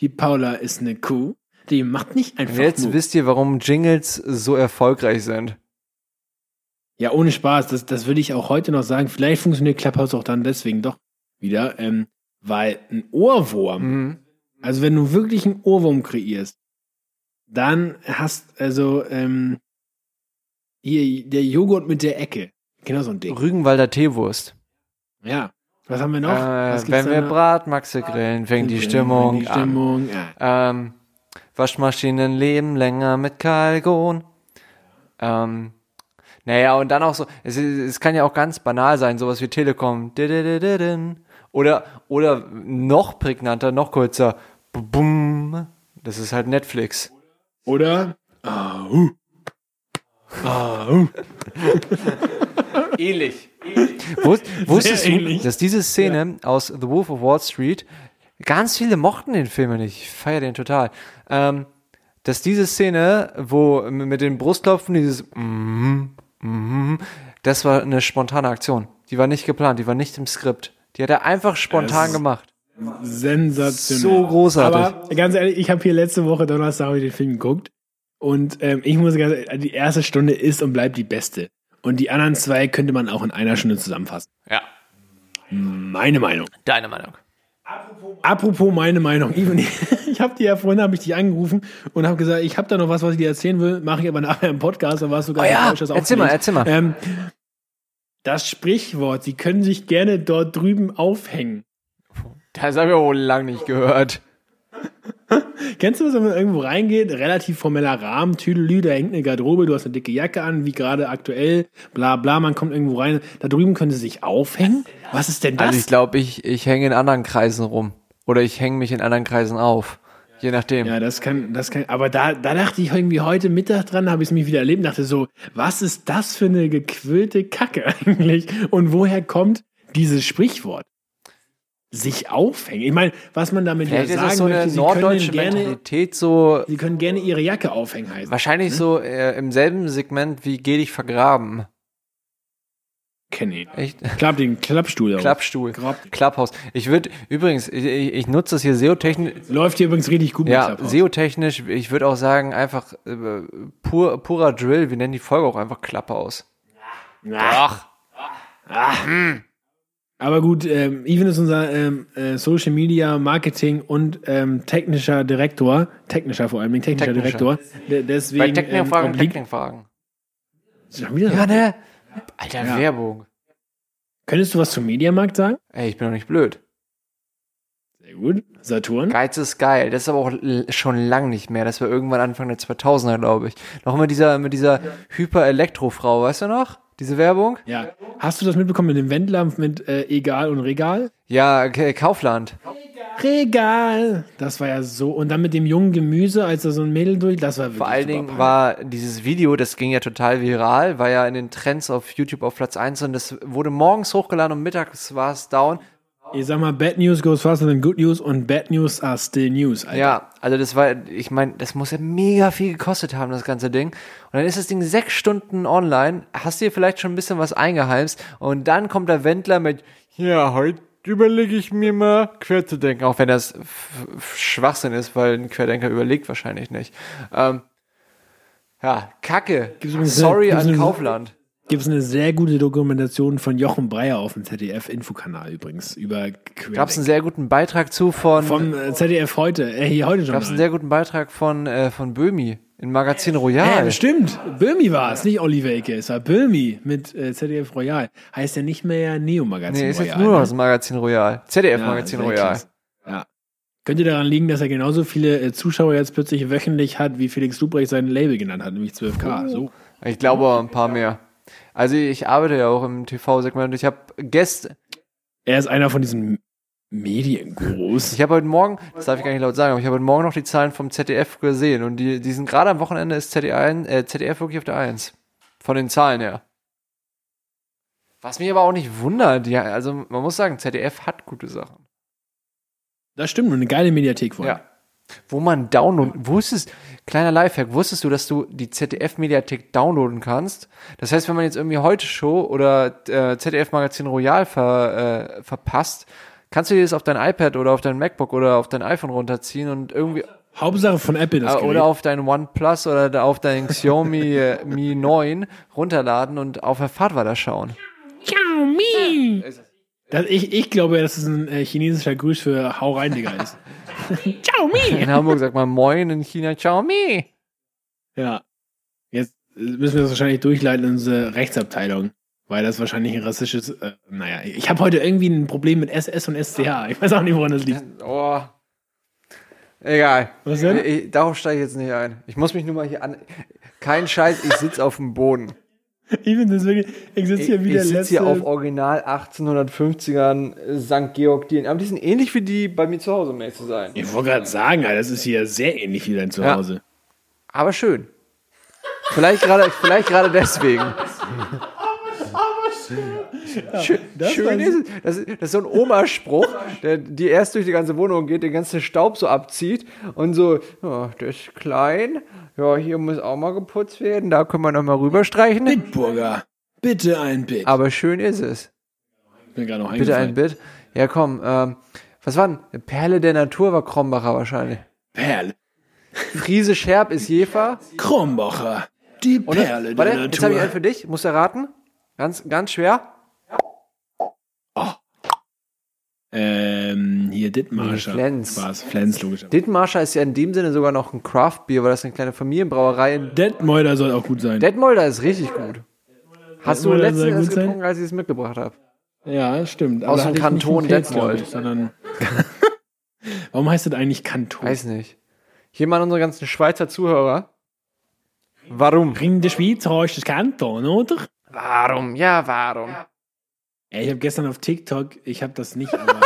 S2: Die Paula ist eine Kuh. Die macht nicht einfach
S3: Und jetzt
S2: nur
S3: wisst ihr, warum Jingles so erfolgreich sind.
S2: Ja, ohne Spaß, das, das würde ich auch heute noch sagen. Vielleicht funktioniert Clubhouse auch dann deswegen doch wieder, ähm, weil ein Ohrwurm,
S3: Mhm.
S2: also wenn du wirklich einen Ohrwurm kreierst, dann hast, also, ähm, hier, der Joghurt mit der Ecke. Genau so ein Ding.
S3: Rügenwalder Teewurst.
S2: Ja. Was haben wir noch?
S3: Äh, wenn wir? Bratmaxe grillen, fängt die Stimmung
S2: Die Stimmung, ja.
S3: an. Ähm, Waschmaschinen leben länger mit Kalgon. Ähm, naja, und dann auch so, es, es kann ja auch ganz banal sein, sowas wie Telekom. Oder, oder noch prägnanter, noch kürzer. Bum. Das ist halt Netflix.
S2: Oder? Ah, uh. Ah, uh.
S3: Ähnlich. Wus wusstest du,
S2: ähnlich.
S3: dass diese Szene aus The Wolf of Wall Street, ganz viele mochten den Film nicht, ich feiere den total, ähm, dass diese Szene, wo mit den Brustklopfen dieses mm, mm, das war eine spontane Aktion. Die war nicht geplant, die war nicht im Skript. Die hat er einfach spontan gemacht.
S2: Sensationell.
S3: So großartig.
S2: Aber ganz ehrlich, ich habe hier letzte Woche Donnerstag den Film geguckt und ähm, ich muss ganz ehrlich, die erste Stunde ist und bleibt die beste. Und die anderen zwei könnte man auch in einer Stunde zusammenfassen.
S3: Ja.
S2: Meine Meinung.
S3: Deine Meinung.
S2: Apropos meine Meinung, ich habe dir ja vorhin habe ich dich angerufen und habe gesagt, ich habe da noch was, was ich dir erzählen will, mache ich aber nachher im Podcast, da warst du gar
S3: Oh ja,
S2: falsch, das
S3: erzähl mal, erzähl mal.
S2: Ähm, das Sprichwort, Sie können sich gerne dort drüben aufhängen.
S3: Das habe ich wohl lange nicht gehört.
S2: Kennst du das, wenn man irgendwo reingeht, relativ formeller Rahmen, Tüdelü, da hängt eine Garderobe, du hast eine dicke Jacke an, wie gerade aktuell, bla bla, man kommt irgendwo rein, da drüben können sie sich aufhängen? Was ist denn das?
S3: Also ich glaube, ich, ich hänge in anderen Kreisen rum. Oder ich hänge mich in anderen Kreisen auf. Je nachdem.
S2: ja, das kann, das kann, aber da, da dachte ich irgendwie heute Mittag dran, habe ich es mich wieder erlebt, dachte so, was ist das für eine gequillte Kacke eigentlich? Und woher kommt dieses Sprichwort? Sich aufhängen. Ich meine, was man damit
S3: Vielleicht
S2: ja sagen
S3: so eine
S2: möchte, sie
S3: norddeutsche
S2: können gerne,
S3: Mentalität, so
S2: sie können gerne ihre Jacke aufhängen heißen.
S3: wahrscheinlich so äh, im selben Segment wie Geh dich vergraben.
S2: Kenne ich.
S3: Echt?
S2: Klapp den Klappstuhl auf.
S3: Klappstuhl.
S2: Grab-
S3: Klapphaus. Ich würde, übrigens, ich, ich nutze das hier SEO-technisch,
S2: Läuft hier übrigens richtig gut
S3: ja. SEO-technisch, ich würde auch sagen, einfach äh, pur, purer Drill. Wir nennen die Folge auch einfach Klapphaus. Ach.
S2: Aber gut, ähm, Even ist unser ähm, äh, Social Media Marketing und ähm, technischer Direktor, technischer vor allem, technischer,
S3: Technischer.
S2: Direktor. De deswegen
S3: Bei Technikfragen,
S2: obliegt-
S3: Technikfragen.
S2: Schon wieder?
S3: Ja, ne? Alter,
S2: Ja.
S3: Werbung.
S2: Könntest du was zum Mediamarkt sagen?
S3: Ey, ich bin doch nicht blöd.
S2: Sehr gut. Saturn?
S3: Geiz ist geil. Das ist aber auch schon lang nicht mehr. Das war irgendwann Anfang der 2000er, glaube ich. Noch mit dieser, mit dieser Hyper-Elektro-Frau, weißt du noch? Diese Werbung?
S2: Ja. Hast du das mitbekommen mit dem Wendler mit äh, Egal und Regal?
S3: Ja, K Kaufland.
S2: Regal! Das war ja so. Und dann mit dem jungen Gemüse, als da so ein Mädel durch, das war wirklich
S3: Vor allen Dingen war dieses Video, das ging ja total viral, war ja in den Trends auf YouTube auf Platz 1 und das wurde morgens hochgeladen und mittags war es down.
S2: Ich sag mal, Bad News goes faster than good news und Bad News are still news, Alter.
S3: Ja, also das war, ich meine, das muss ja mega viel gekostet haben, das ganze Ding. Und dann ist das Ding sechs Stunden online, hast dir vielleicht schon ein bisschen was eingeheimst und dann kommt der Wendler mit, ja, heute überlege ich mir mal, quer zu denken, auch wenn das Schwachsinn ist, weil ein Querdenker überlegt wahrscheinlich nicht. Ähm, ja, Kacke. Sorry an Kaufland.
S2: Gibt es eine sehr gute Dokumentation von Jochen Breyer auf dem ZDF-Infokanal übrigens über
S3: Gab es einen sehr guten Beitrag zu von,
S2: Vom äh, ZDF heute, äh, hier heute schon.
S3: gab es einen sehr guten Beitrag von, äh, von Böhmi in Magazin Royal.
S2: Ja, stimmt. Böhmi war es, nicht Olli Welke. Es war Böhmi mit äh, ZDF Royal. Heißt ja nicht mehr Neo-Magazin
S3: Nee, ist
S2: Royal.
S3: jetzt nur noch
S2: ne?
S3: das Magazin Royal. ZDF
S2: Ja,
S3: Royal.
S2: Ja. Könnte daran liegen, dass er genauso viele äh, Zuschauer jetzt plötzlich wöchentlich hat, wie Felix Lubrecht sein Label genannt hat, nämlich 12K. So.
S3: Ich glaube ein paar mehr. Also ich arbeite ja auch im TV-Segment und ich habe Gäste.
S2: Er ist einer von diesen Mediengurus.
S3: Ich habe heute Morgen, das darf ich gar nicht laut sagen, aber ich habe heute Morgen noch die Zahlen vom ZDF gesehen und die, die sind gerade am Wochenende ist ZDF, äh, ZDF wirklich auf der 1. Von den Zahlen her. Was mich aber auch nicht wundert, ja, also man muss sagen, ZDF hat gute Sachen.
S2: Das stimmt, und eine geile Mediathek vor.
S3: Ja. Wo man downloaden, wusstest, kleiner Lifehack, wusstest du, dass du die ZDF-Mediathek downloaden kannst? Das heißt, wenn man jetzt irgendwie heute Show oder äh, ZDF-Magazin Royal ver, äh, verpasst, kannst du dir das auf dein iPad oder auf dein MacBook oder auf dein iPhone runterziehen und irgendwie,
S2: Hauptsache von Apple das
S3: äh,
S2: Gerät.
S3: oder auf dein OnePlus oder auf dein Xiaomi äh, Mi 9 runterladen und auf der Fahrt weiterschauen.
S2: Xiaomi. Das, ich, ich glaube, dass es ein äh, chinesischer Gruß für Hau rein, Digga ist. Xiaomi.
S3: In Hamburg sagt man Moin, in China Xiaomi.
S2: Ja. Jetzt äh, müssen wir das wahrscheinlich durchleiten in unsere Rechtsabteilung. Weil das wahrscheinlich ein rassistisches. Äh, naja, ich habe heute irgendwie ein Problem mit SS und SCH. Ich weiß auch nicht, woran das liegt.
S3: Oh. Egal.
S2: Was denn?
S3: Ich, darauf steige ich jetzt nicht ein. Ich muss mich nur mal hier an. Kein Scheiß, ich sitze auf dem Boden.
S2: Ich finde das wirklich. Ich sitze hier wieder
S3: ich sitze
S2: letzte.
S3: hier auf Original 1850ern äh, St. Georg Dien. Aber die sind ähnlich wie die bei mir zu Hause, um ehrlich zu sein.
S2: ich wollte gerade sagen, Alter, das ist hier sehr ähnlich wie dein
S3: Ja.
S2: Zuhause.
S3: Aber schön. Vielleicht gerade, vielleicht gerade deswegen. Schön, schön ist es. Das, ist- das ist so ein Oma-Spruch, der, die erst durch die ganze Wohnung geht, den ganzen Staub so abzieht und so, ja, der ist klein, ja, hier muss auch mal geputzt werden, da können wir noch mal rüberstreichen.
S2: Bitburger. Bitte ein Bit.
S3: Aber schön ist es.
S2: Ich bin gerade noch
S3: Bitte ein. Bit. Ja, komm, ähm, was war denn? Eine Perle der Natur war Krombacher wahrscheinlich.
S2: Perle.
S3: Friese Scherb ist Jefer.
S2: Krombacher. Die
S3: Und
S2: Perle
S3: warte,
S2: der
S3: jetzt habe ich einen
S2: Natur.
S3: für dich. Musst du erraten? Ganz, ganz schwer.
S2: Ähm, hier Dittmarscher.
S3: Nee, Flens.
S2: War's. Flens, logisch.
S3: Dittmarscher ist ja in dem Sinne sogar noch ein Craft-Bier, weil das eine kleine Familienbrauerei in
S2: Detmolder soll auch gut sein.
S3: Detmolder ist richtig gut. Hast du
S2: Detmolder
S3: letztens
S2: gut sein?
S3: getrunken, als ich es mitgebracht habe?
S2: ja, stimmt.
S3: Aus dem Kanton Detmold.
S2: sondern Warum heißt das eigentlich Kanton?
S3: Weiß nicht. Hier mal unsere ganzen Schweizer Zuhörer. Warum?
S2: In der Schweiz heißt es Kanton, oder?
S3: Warum? Ja, warum?
S2: Ey, ich habe gestern auf TikTok, ich habe das nicht, aber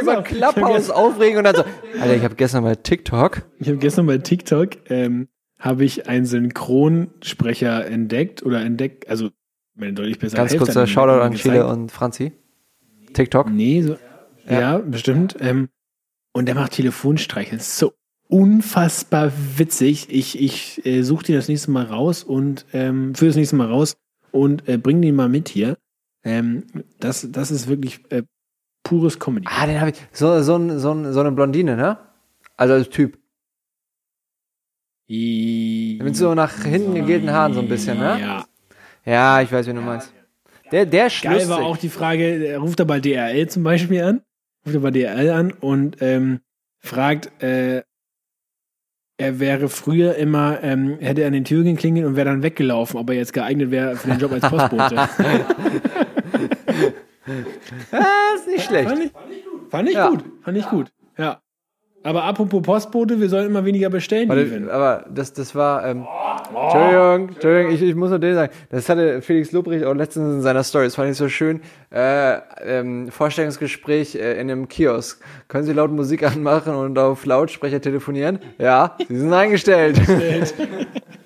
S3: Immer Klapphaus aufregen und dann so. Alter, ich habe gestern bei TikTok.
S2: ich habe gestern bei TikTok ähm, habe ich einen Synchronsprecher entdeckt oder entdeckt, also wenn deutlich besser
S3: Ganz
S2: Hälfte
S3: kurzer Shoutout an. Chile und Franzi. TikTok.
S2: Nee, so, ja. bestimmt. Ähm, und der macht Telefonstreicheln. So unfassbar witzig. Ich, ich äh, suche den das nächste Mal raus und ähm, für das nächste Mal raus und äh, bring den mal mit hier. Ähm, das, das ist wirklich äh, pures Comedy.
S3: Ah, den habe ich. So, so, so, so eine Blondine, ne? Also als Typ. Mit so nach hinten gegelten Haaren so ein bisschen, ne?
S2: Ja.
S3: Ja, ich weiß, wen du meinst. Der, der ist
S2: Geil war auch die Frage, er ruft er bei DRL zum Beispiel an, ruft er bei DRL an und ähm, fragt, äh, er wäre früher immer, ähm, hätte er an den Türen geklingelt und wäre dann weggelaufen, ob er jetzt geeignet wäre für den Job als Postbote.
S3: Ah, ist nicht schlecht.
S2: Fand ich, fand ich
S3: Ja.
S2: gut. Fand ich gut. Ja. Aber apropos Postbote, wir sollen immer weniger bestellen.
S3: Warte, aber das, das war. Ähm, Entschuldigung, Entschuldigung, ich, ich muss nur den sagen. Das hatte Felix Lobrecht auch letztens in seiner Story. Das fand ich so schön. Äh, ähm, Vorstellungsgespräch äh, in einem Kiosk. Können Sie laut Musik anmachen und auf Lautsprecher telefonieren? Ja, Sie sind eingestellt.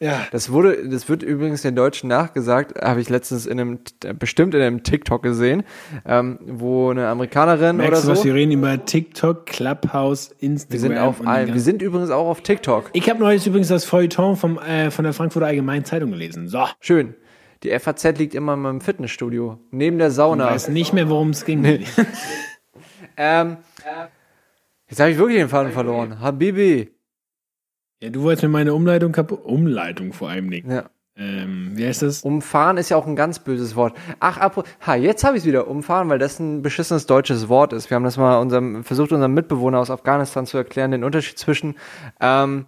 S2: ja.
S3: Das wurde, das wird übrigens den Deutschen nachgesagt, habe ich letztens in einem, bestimmt in einem TikTok gesehen, ähm, wo eine Amerikanerin
S2: Merkst du
S3: oder
S2: was?
S3: so.
S2: Wir reden über TikTok, Clubhouse, Instagram.
S3: Wir sind auf allen. Wir sind übrigens auch auf TikTok.
S2: Ich habe neulich übrigens das Feuilleton vom, äh, von der Frankfurter Allgemeinen Zeitung gelesen. So.
S3: Schön. Die FAZ liegt immer in meinem Fitnessstudio. Neben der Sauna.
S2: Ich weiß nicht mehr, worum es ging.
S3: Ähm, jetzt habe ich wirklich den Faden verloren. Habibi.
S2: Ja, du wolltest mir meine Umleitung kaputt. Umleitung vor allem nicht.
S3: Ja.
S2: Ähm, wie heißt das?
S3: Umfahren ist ja auch ein ganz böses Wort. Ach, apro- ha, jetzt habe ich es wieder. Umfahren, weil das ein beschissenes deutsches Wort ist. Wir haben das mal unserem, versucht, unserem Mitbewohner aus Afghanistan zu erklären, den Unterschied zwischen. Ähm,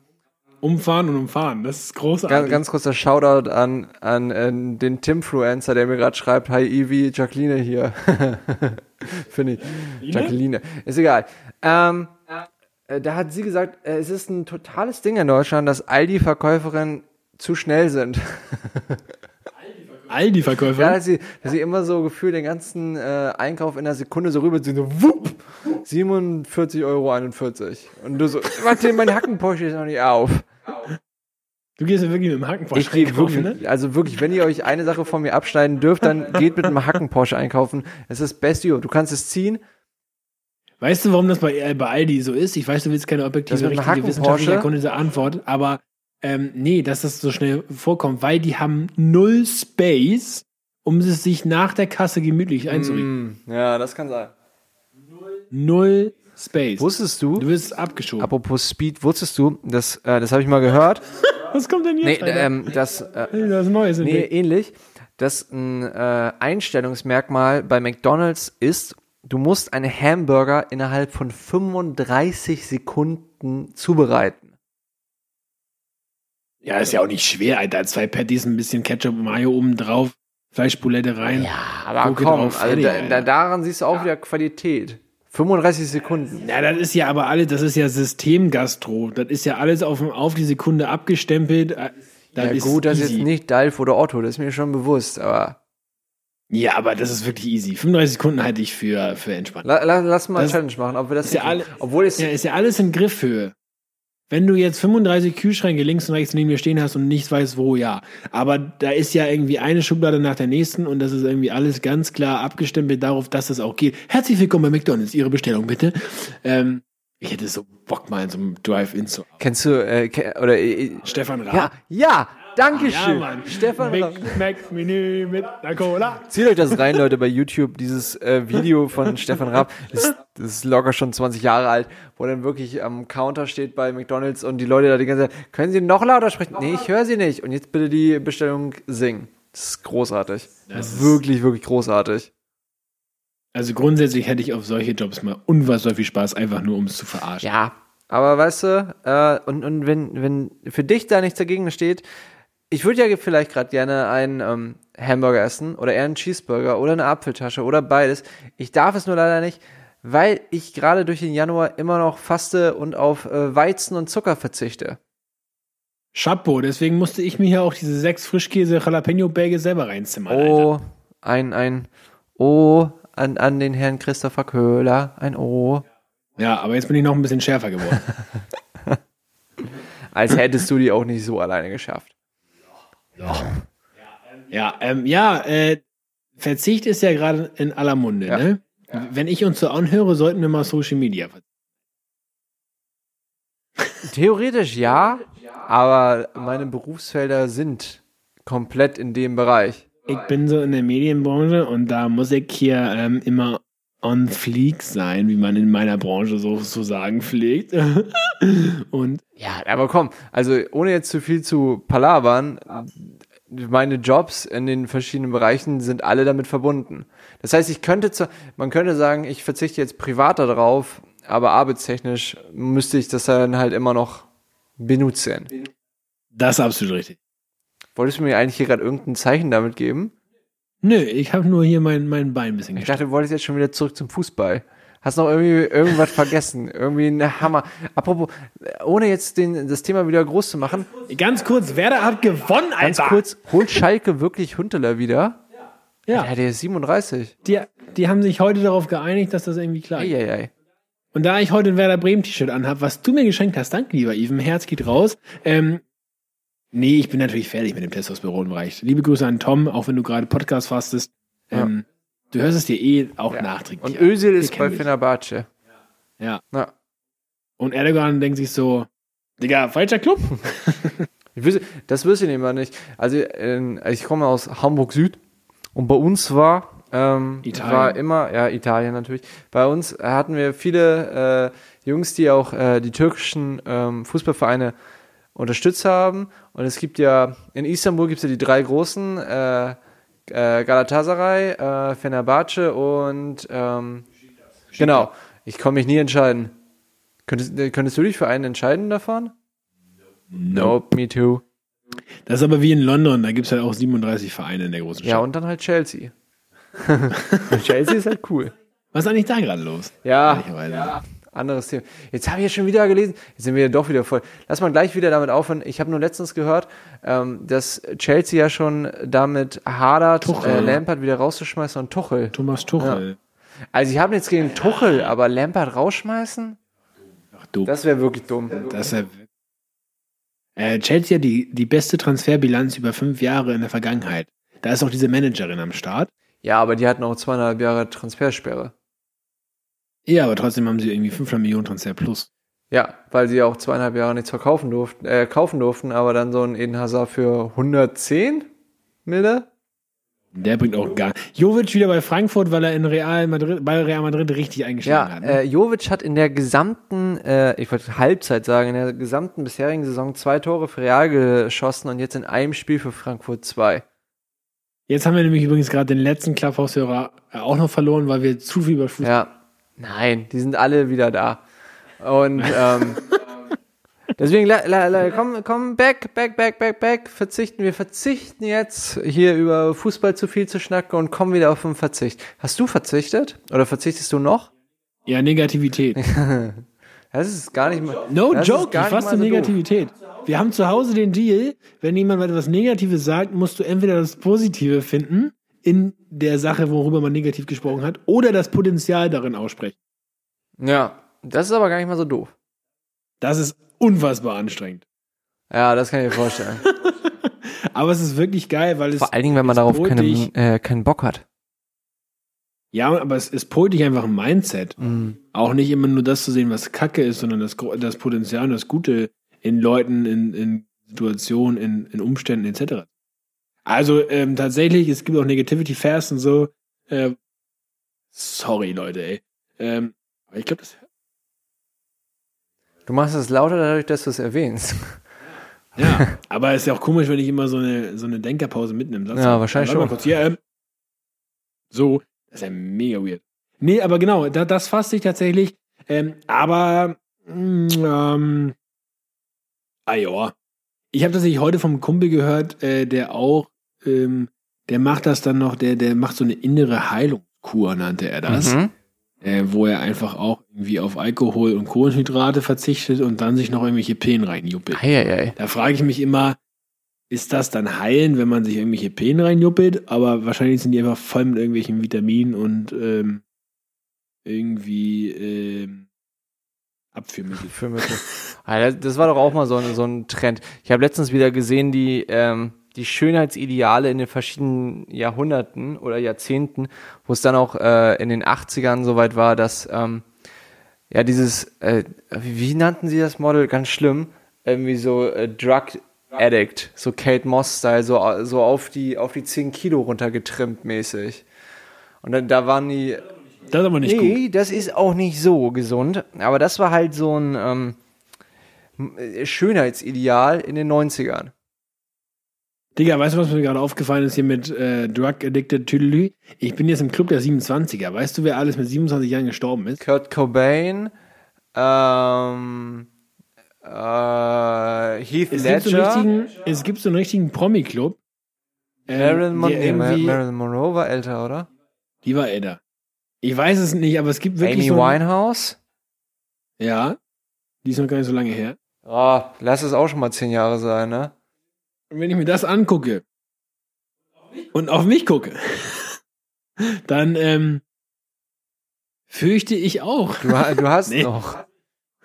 S2: Umfahren und umfahren. Das ist großartig.
S3: ganz, ganz kurzer Shoutout an, an, äh, den Timfluencer, der mir gerade schreibt, hi Ivi, Jacqueline hier. Finde ich. Jacqueline. Ist egal. Ähm, äh, da hat sie gesagt, äh, es ist ein totales Ding in Deutschland, dass Aldi-Verkäuferinnen zu schnell sind.
S2: Aldi-Verkäufer.
S3: Ja, dass sie, dass sie immer so gefühlt den ganzen äh, Einkauf in einer Sekunde so rüberziehen, so wupp, 47,41 Euro. Und du so, warte, mein Hackenporsche ist noch nicht auf.
S2: Du gehst ja wirklich mit dem Hakenporsche
S3: Ich gehe
S2: einkaufen,
S3: wirklich,
S2: ne?
S3: also wirklich, wenn ihr euch eine Sache von mir abschneiden dürft, dann geht mit einem Hackenporsche einkaufen. Das ist das Beste. Du kannst es ziehen.
S2: Weißt du, warum das bei, äh, bei Aldi so ist? Ich weiß, du willst keine
S3: Das
S2: objektive, richtige, wissenschaftliche erkundete Antwort, aber ähm, nee, dass das so schnell vorkommt, weil die haben null Space, um es sich nach der Kasse gemütlich einzurichten.
S3: Mm, ja, das kann sein.
S2: Null Space.
S3: Wusstest du,
S2: Du wirst abgeschoben.
S3: apropos Speed, wusstest du, das, äh, das habe ich mal gehört,
S2: Was kommt denn
S3: nee,
S2: jetzt? Alter?
S3: ähm, dass, äh,
S2: das Neues
S3: Nee, ähnlich. Das ein äh, Einstellungsmerkmal bei McDonald's ist, du musst einen Hamburger innerhalb von 35 Sekunden zubereiten.
S2: Ja, ist ja auch nicht schwer, Alter. Zwei Patties, ein bisschen Ketchup und Mayo oben drauf, Fleischboulette rein.
S3: Ja, aber
S2: Gurke
S3: komm,
S2: drauf,
S3: also da, da, daran siehst du auch wieder Qualität. 35 Sekunden.
S2: Ja, das ist ja aber alles, das ist ja Systemgastro. Das ist ja alles auf, auf die Sekunde abgestempelt. Äh, Das
S3: Ja
S2: ist
S3: gut, das ist jetzt nicht Dalf oder Otto, das ist mir schon bewusst, aber
S2: Ja, aber das ist wirklich easy. 35 Sekunden halte ich für, für entspannt.
S3: la, la, lass mal
S2: Das-
S3: Challenge machen, ob wir das
S2: ist ja alle-
S3: Obwohl es
S2: Ja, ist ja alles in Griffhöhe. Wenn du jetzt 35 Kühlschränke links und rechts neben dir stehen hast und nicht weißt, wo, ja. Aber da ist ja irgendwie eine Schublade nach der nächsten und das ist irgendwie alles ganz klar abgestempelt darauf, dass es auch geht. Herzlich willkommen bei McDonalds. Ihre Bestellung bitte. Ähm, ich hätte so Bock mal in so einem Drive-In zu.
S3: kennst du äh, oder äh,
S2: Stefan Raab.
S3: ja, ja, danke
S2: Ja.
S3: Stefan Raab.
S2: Big Mac Menü mit einer Cola.
S3: Zieht euch das rein, Leute, bei YouTube, dieses äh, Video von Stefan Raab. Das, das ist locker schon 20 Jahre alt, wo er dann wirklich am Counter steht bei McDonalds und die Leute da die ganze Zeit, können Sie noch lauter sprechen? Nee, ich höre Sie nicht. Und jetzt bitte die Bestellung singen. Das ist großartig.
S2: Das ist-
S3: wirklich, wirklich großartig.
S2: Also grundsätzlich hätte ich auf solche Jobs mal unfassbar viel Spaß, einfach nur um es zu verarschen.
S3: Ja, aber weißt du, äh, und, und wenn, wenn für dich da nichts dagegen steht, ich würde ja vielleicht gerade gerne einen ähm, Hamburger essen oder eher einen Cheeseburger oder eine Apfeltasche oder beides. Ich darf es nur leider nicht, weil ich gerade durch den Januar immer noch faste und auf äh, Weizen und Zucker verzichte.
S2: Chapeau, deswegen musste ich mir hier auch diese sechs Frischkäse-Jalapeno-Bäge selber reinzimmern. Alter.
S3: Oh, ein, ein Oh an, an den Herrn Christopher Köhler, ein Oh.
S2: Ja, aber jetzt bin ich noch ein bisschen schärfer geworden.
S3: Als hättest du die auch nicht so alleine geschafft.
S2: Ja, ähm, ja, äh, Verzicht ist ja gerade in aller Munde,
S3: Ja.
S2: ne? Wenn ich uns so anhöre, sollten wir mal Social Media verzichten.
S3: Theoretisch ja, aber meine Berufsfelder sind komplett in dem Bereich.
S2: Ich bin so in der Medienbranche und da muss ich hier ähm, immer on fleek sein, wie man in meiner Branche so zu sagen pflegt. und
S3: Ja, aber komm, also ohne jetzt zu viel zu palabern, meine Jobs in den verschiedenen Bereichen sind alle damit verbunden. Das heißt, ich könnte zwar, man könnte sagen, ich verzichte jetzt privat darauf, aber arbeitstechnisch müsste ich das dann halt immer noch benutzen.
S2: das ist absolut richtig.
S3: Wolltest du mir eigentlich hier gerade irgendein Zeichen damit geben?
S2: Nö, ich habe nur hier mein, mein Bein ein bisschen
S3: Ich
S2: gestreckt.
S3: dachte, du wolltest jetzt schon wieder zurück zum Fußball. Hast noch irgendwie irgendwas vergessen? Irgendwie eine Hammer. Apropos, ohne jetzt den, das Thema wieder groß zu machen,
S2: Ganz kurz, Werder hat gewonnen,
S3: ganz
S2: Alter.
S3: kurz, holt Schalke wirklich Hunteler wieder?
S2: Ja,
S3: Ja, der ist 37.
S2: die, die haben sich heute darauf geeinigt, dass das irgendwie klar geht.
S3: Eieiei.
S2: Und da ich heute ein Werder Bremen T-Shirt anhab, was du mir geschenkt hast, danke lieber Even, Herz geht raus. Ähm, nee, ich bin natürlich fertig mit dem Testosteronbereich. Liebe Grüße an Tom, auch wenn du gerade Podcast fastest. Ähm, Du hörst es dir eh auch nachträglich.
S3: Und Özil ist bei. Fenerbahce.
S2: Ja.
S3: Ja.
S2: Und Erdogan denkt sich so, Digga, falscher Club.
S3: Wüsste, das wüsste ich immer nicht. Also, ähm, ich komme aus Hamburg Süd und bei uns war, ähm,
S2: Italien.
S3: war immer, ja, Italien natürlich. Bei uns hatten wir viele äh, Jungs, die auch äh, die türkischen ähm, Fußballvereine unterstützt haben. Und es gibt ja, in Istanbul gibt es ja die drei großen, äh, äh, Galatasaray, äh, Fenerbahce und ähm, genau. Ich kann mich nie entscheiden. Könntest, äh, könntest du dich für einen entscheiden davon? Nope, me too.
S2: Das ist aber wie in London, da gibt's halt auch 37 Vereine in der großen Stadt.
S3: Ja, und dann halt Chelsea. Chelsea ist halt cool.
S2: Was ist eigentlich da gerade los?
S3: Ja,
S2: Ehrlicherweise.
S3: Anderes Thema. Jetzt habe ich ja schon wieder gelesen, jetzt sind wir doch wieder voll. Lass mal gleich wieder damit aufhören. Ich habe nur letztens gehört, ähm, dass Chelsea ja schon damit hadert,
S2: Tuchel.
S3: äh, Lampard wieder rauszuschmeißen und Tuchel.
S2: Thomas Tuchel.
S3: Also ich habe nichts gegen Tuchel, aber Lampard rausschmeißen?
S2: Ach du.
S3: Das wäre wirklich dumm.
S2: Das ja äh, Chelsea hat die, die beste Transferbilanz über fünf Jahre in der Vergangenheit. Da ist auch diese Managerin am Start.
S3: Ja, aber die hatten auch zweieinhalb Jahre Transfersperre.
S2: Ja, aber trotzdem haben sie irgendwie 500 Millionen Transfer plus.
S3: Ja, weil sie ja auch zweieinhalb Jahre nichts verkaufen durften, äh, kaufen durften, aber dann so ein Eden Hazard für 110 Mille?
S2: Der bringt auch gar. Jovic wieder bei Frankfurt, weil er in Real Madrid, bei Real Madrid richtig eingeschlagen
S3: Ja,
S2: hat. Ne?
S3: äh, Jovic hat in der gesamten, äh, ich wollte Halbzeit sagen, in der gesamten bisherigen Saison zwei Tore für Real geschossen und jetzt in einem Spiel für Frankfurt zwei.
S2: Jetzt haben wir nämlich übrigens gerade den letzten Clubhouse-Hörer äh, auch noch verloren, weil wir zu viel über Fußball.
S3: Ja, nein, die sind alle wieder da. Und ähm, deswegen, la, la, la, komm, komm, back, back, back, back, back, verzichten. Wir verzichten jetzt hier über Fußball zu viel zu schnacken und kommen wieder auf den Verzicht. Hast du verzichtet? Oder verzichtest du noch?
S2: Ja, Negativität.
S3: Das ist gar nicht mal.
S2: No joke, ich fasse
S3: so doof.
S2: Negativität. Wir haben zu Hause den Deal, wenn jemand etwas Negatives sagt, musst du entweder das Positive finden in der Sache, worüber man negativ gesprochen hat, oder das Potenzial darin aussprechen.
S3: Ja, das ist aber gar nicht mal so doof.
S2: Das ist unfassbar anstrengend.
S3: Ja, das kann ich mir vorstellen.
S2: Aber es ist wirklich geil, weil es.
S3: Vor allen Dingen, wenn man darauf keinen, äh, keinen Bock hat.
S2: Ja, aber es, es polt dich einfach ein Mindset.
S3: Mhm.
S2: Auch nicht immer nur das zu sehen, was Kacke ist, sondern das, das Potenzial und das Gute in Leuten, in, in Situationen, in, in Umständen etc. Also ähm, tatsächlich, es gibt auch Negativity Fast und so. Äh, sorry, Leute, ey. Ähm, aber ich glaube, das.
S3: Du machst es lauter dadurch, dass du es erwähnst.
S2: Ja, aber es ist ja auch komisch, wenn ich immer so eine, so eine Denkerpause mitten im Satz
S3: Ja,
S2: habe.
S3: wahrscheinlich schon.
S2: Kurz. Ja, ähm, so, das ist ja mega weird. Nee, aber genau, da, das fasst sich tatsächlich. Ähm, aber, mm, ähm, ah ja. Ich habe tatsächlich heute vom Kumpel gehört, äh, der auch, ähm, der macht das dann noch, der, der macht so eine innere Heilungskur, nannte er das.
S3: Mhm.
S2: Äh, wo er einfach auch irgendwie auf Alkohol und Kohlenhydrate verzichtet und dann sich noch irgendwelche Pillen reinjuppelt.
S3: Eieiei.
S2: Da frage ich mich immer, ist das dann heilen, wenn man sich irgendwelche Pillen reinjuppelt? Aber wahrscheinlich sind die einfach voll mit irgendwelchen Vitaminen und ähm, irgendwie ähm, Abführmittel.
S3: Für Mittel. Das- das war doch auch mal so ein, so ein Trend. Ich habe letztens wieder gesehen, die, ähm, die Schönheitsideale in den verschiedenen Jahrhunderten oder Jahrzehnten, wo es dann auch äh, in den 80ern soweit war, dass ähm, ja dieses, äh, wie, wie nannten sie das Model? Ganz schlimm. Irgendwie so äh, Drug Addict, so Kate Moss-Style, so, so auf die, auf die 10 Kilo runtergetrimmt mäßig. Und dann, da waren die,
S2: Das ist aber nicht gut.
S3: Nee, das ist auch nicht so gesund. Aber das war halt so ein ähm, m- Schönheitsideal in den 90ern.
S2: Digga, weißt du, was mir gerade aufgefallen ist hier mit äh, Drug Addicted Tüdelü? Ich bin jetzt im Club der 27er. Weißt du, wer alles mit 27 Jahren gestorben ist?
S3: Kurt Cobain, ähm, äh, Heath
S2: Es gibt, so einen
S3: Ledger.
S2: richtigen, es gibt so einen richtigen Promi-Club. ähm,
S3: Marilyn, Mon nee, Marilyn Monroe war älter, oder?
S2: Die war älter. Ich weiß es nicht, aber es gibt wirklich
S3: Amy
S2: so
S3: Winehouse?
S2: Ja. Die ist noch gar nicht so lange her.
S3: Oh, lass es auch schon mal zehn Jahre sein, ne?
S2: Und wenn ich mir das angucke und auf mich gucke, dann ähm, fürchte ich auch.
S3: Du, du hast
S2: Nee.
S3: noch.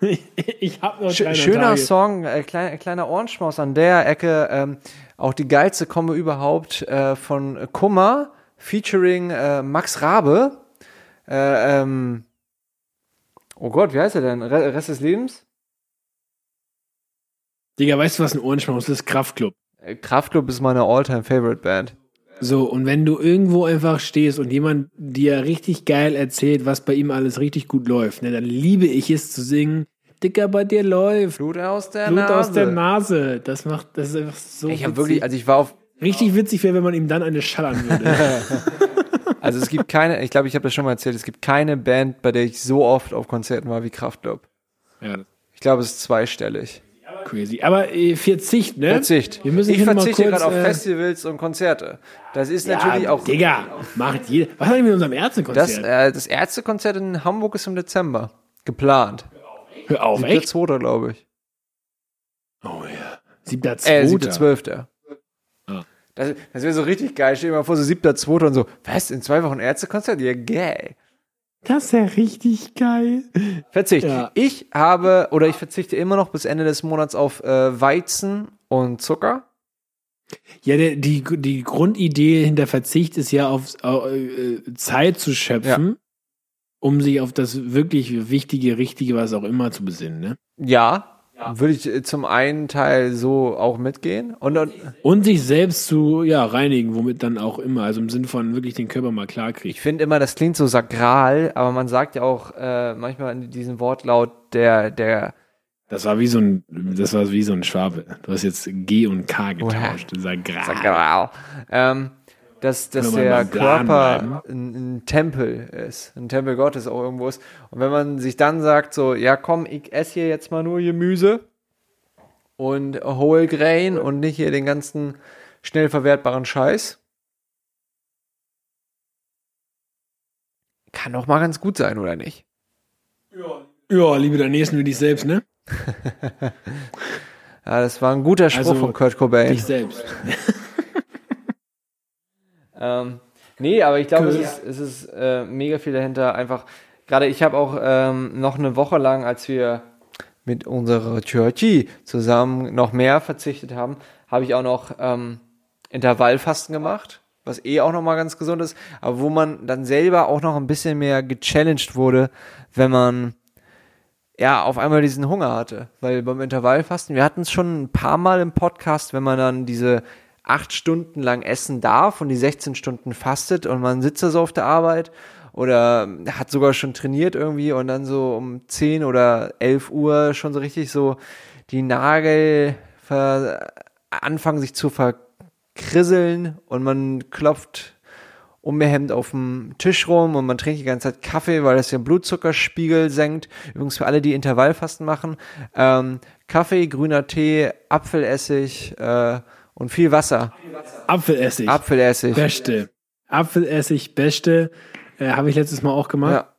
S2: ich habe noch
S3: Sch
S2: 300
S3: schöner
S2: Tage.
S3: Song, äh, kleiner, kleiner Ohrenschmaus an der Ecke. Ähm, auch die geilste Kombo überhaupt äh, von Kummer featuring äh, Max Rabe. Äh, ähm, oh Gott, wie heißt er denn? Re Rest des Lebens?
S2: Digga, weißt du, was ein Ohrenschmaus ist? Kraftclub.
S3: Kraftklub ist meine all-time favorite Band.
S2: So, und wenn du irgendwo einfach stehst und jemand dir richtig geil erzählt, was bei ihm alles richtig gut läuft, ne, dann liebe ich es zu singen, Dicker, bei dir läuft.
S3: Blut aus der
S2: Blut
S3: Nase.
S2: aus der Nase. Das macht, das ist einfach so.
S3: Ich habe wirklich, also ich war auf,
S2: richtig witzig wäre, wenn man ihm dann eine schallern würde.
S3: also es gibt keine, ich glaube, ich habe das schon mal erzählt, es gibt keine Band, bei der ich so oft auf Konzerten war wie Kraftklub.
S2: ja,
S3: Ich glaube, es ist zweistellig.
S2: Crazy. Aber äh, Verzicht, ne?
S3: Verzicht.
S2: Wir müssen
S3: ich verzichte gerade auf
S2: äh,
S3: Festivals und Konzerte. Das ist
S2: Ja,
S3: natürlich auch.
S2: Digga, macht jeder. Was hat denn mit unserem
S3: Das,
S2: Ärztekonzert?
S3: äh, das Ärztekonzert in Hamburg ist im Dezember. Geplant.
S2: Hör auf,
S3: Siebter,
S2: echt?
S3: zweiter, glaube ich.
S2: Oh ja. Siebter,
S3: Äh,
S2: zweiter.
S3: siebter, zwölfter.
S2: Ah.
S3: Das, das wäre so richtig geil. Stell dir mal vor, so siebter, zweiter und so. Was? In zwei Wochen Ärztekonzert? Ja, geil.
S2: Das ist ja richtig geil.
S3: Verzicht.
S2: Ja.
S3: Ich habe, oder ich verzichte immer noch bis Ende des Monats auf äh, Weizen und Zucker.
S2: Ja, der, die, die Grundidee hinter Verzicht ist ja auf äh, Zeit zu schöpfen, um sich auf das wirklich Wichtige, Richtige, was auch immer zu besinnen. Ne?
S3: Ja. Würde ich äh, zum einen Teil so auch mitgehen. Und, und
S2: Und sich selbst zu ja, reinigen, womit dann auch immer. Also im Sinn von wirklich den Körper mal klar kriegt.
S3: Ich finde immer, das klingt so sakral, aber man sagt ja auch äh, manchmal in diesem Wortlaut der, der,
S2: Das war wie so ein, das war wie so ein Schwabe. Du hast jetzt G und K getauscht. Sagral.
S3: sakral, ähm, dass, dass der Körper ein, ein Tempel ist, ein Tempel Gottes auch irgendwo ist. Und wenn man sich dann sagt, so, ja komm, ich esse hier jetzt mal nur Gemüse und Whole Grain und nicht hier den ganzen schnell verwertbaren Scheiß, kann doch mal ganz gut sein, oder nicht?
S2: Ja, liebe deinen Nächsten wie dich selbst, ne?
S3: Ja, das war ein guter Spruch
S2: Also,
S3: von Kurt Cobain.
S2: Dich selbst.
S3: Ähm, nee, aber ich glaube, es
S2: Cool.
S3: ist, es ist äh, mega viel dahinter. Einfach, gerade ich habe auch ähm, noch eine Woche lang, als wir mit unserer Churchy zusammen noch mehr verzichtet haben, habe ich auch noch ähm, Intervallfasten gemacht, was eh auch nochmal ganz gesund ist, aber wo man dann selber auch noch ein bisschen mehr gechallenged wurde, wenn man ja, auf einmal diesen Hunger hatte. Weil beim Intervallfasten, wir hatten es schon ein paar Mal im Podcast, wenn man dann diese acht Stunden lang essen darf und die 16 Stunden fastet und man sitzt da so auf der Arbeit oder hat sogar schon trainiert irgendwie und dann so um 10 oder 11 Uhr schon so richtig so die Nagel anfangen sich zu verkrisseln und man klopft unbehemmt auf dem Tisch rum und man trinkt die ganze Zeit Kaffee, weil das den Blutzuckerspiegel senkt. Übrigens für alle, die Intervallfasten machen, ähm, Kaffee, grüner Tee, Apfelessig äh, und viel Wasser.
S2: Apfelessig.
S3: Apfelessig.
S2: Beste. Apfelessig, beste. Äh, Habe ich letztes Mal auch gemacht.
S3: Ja.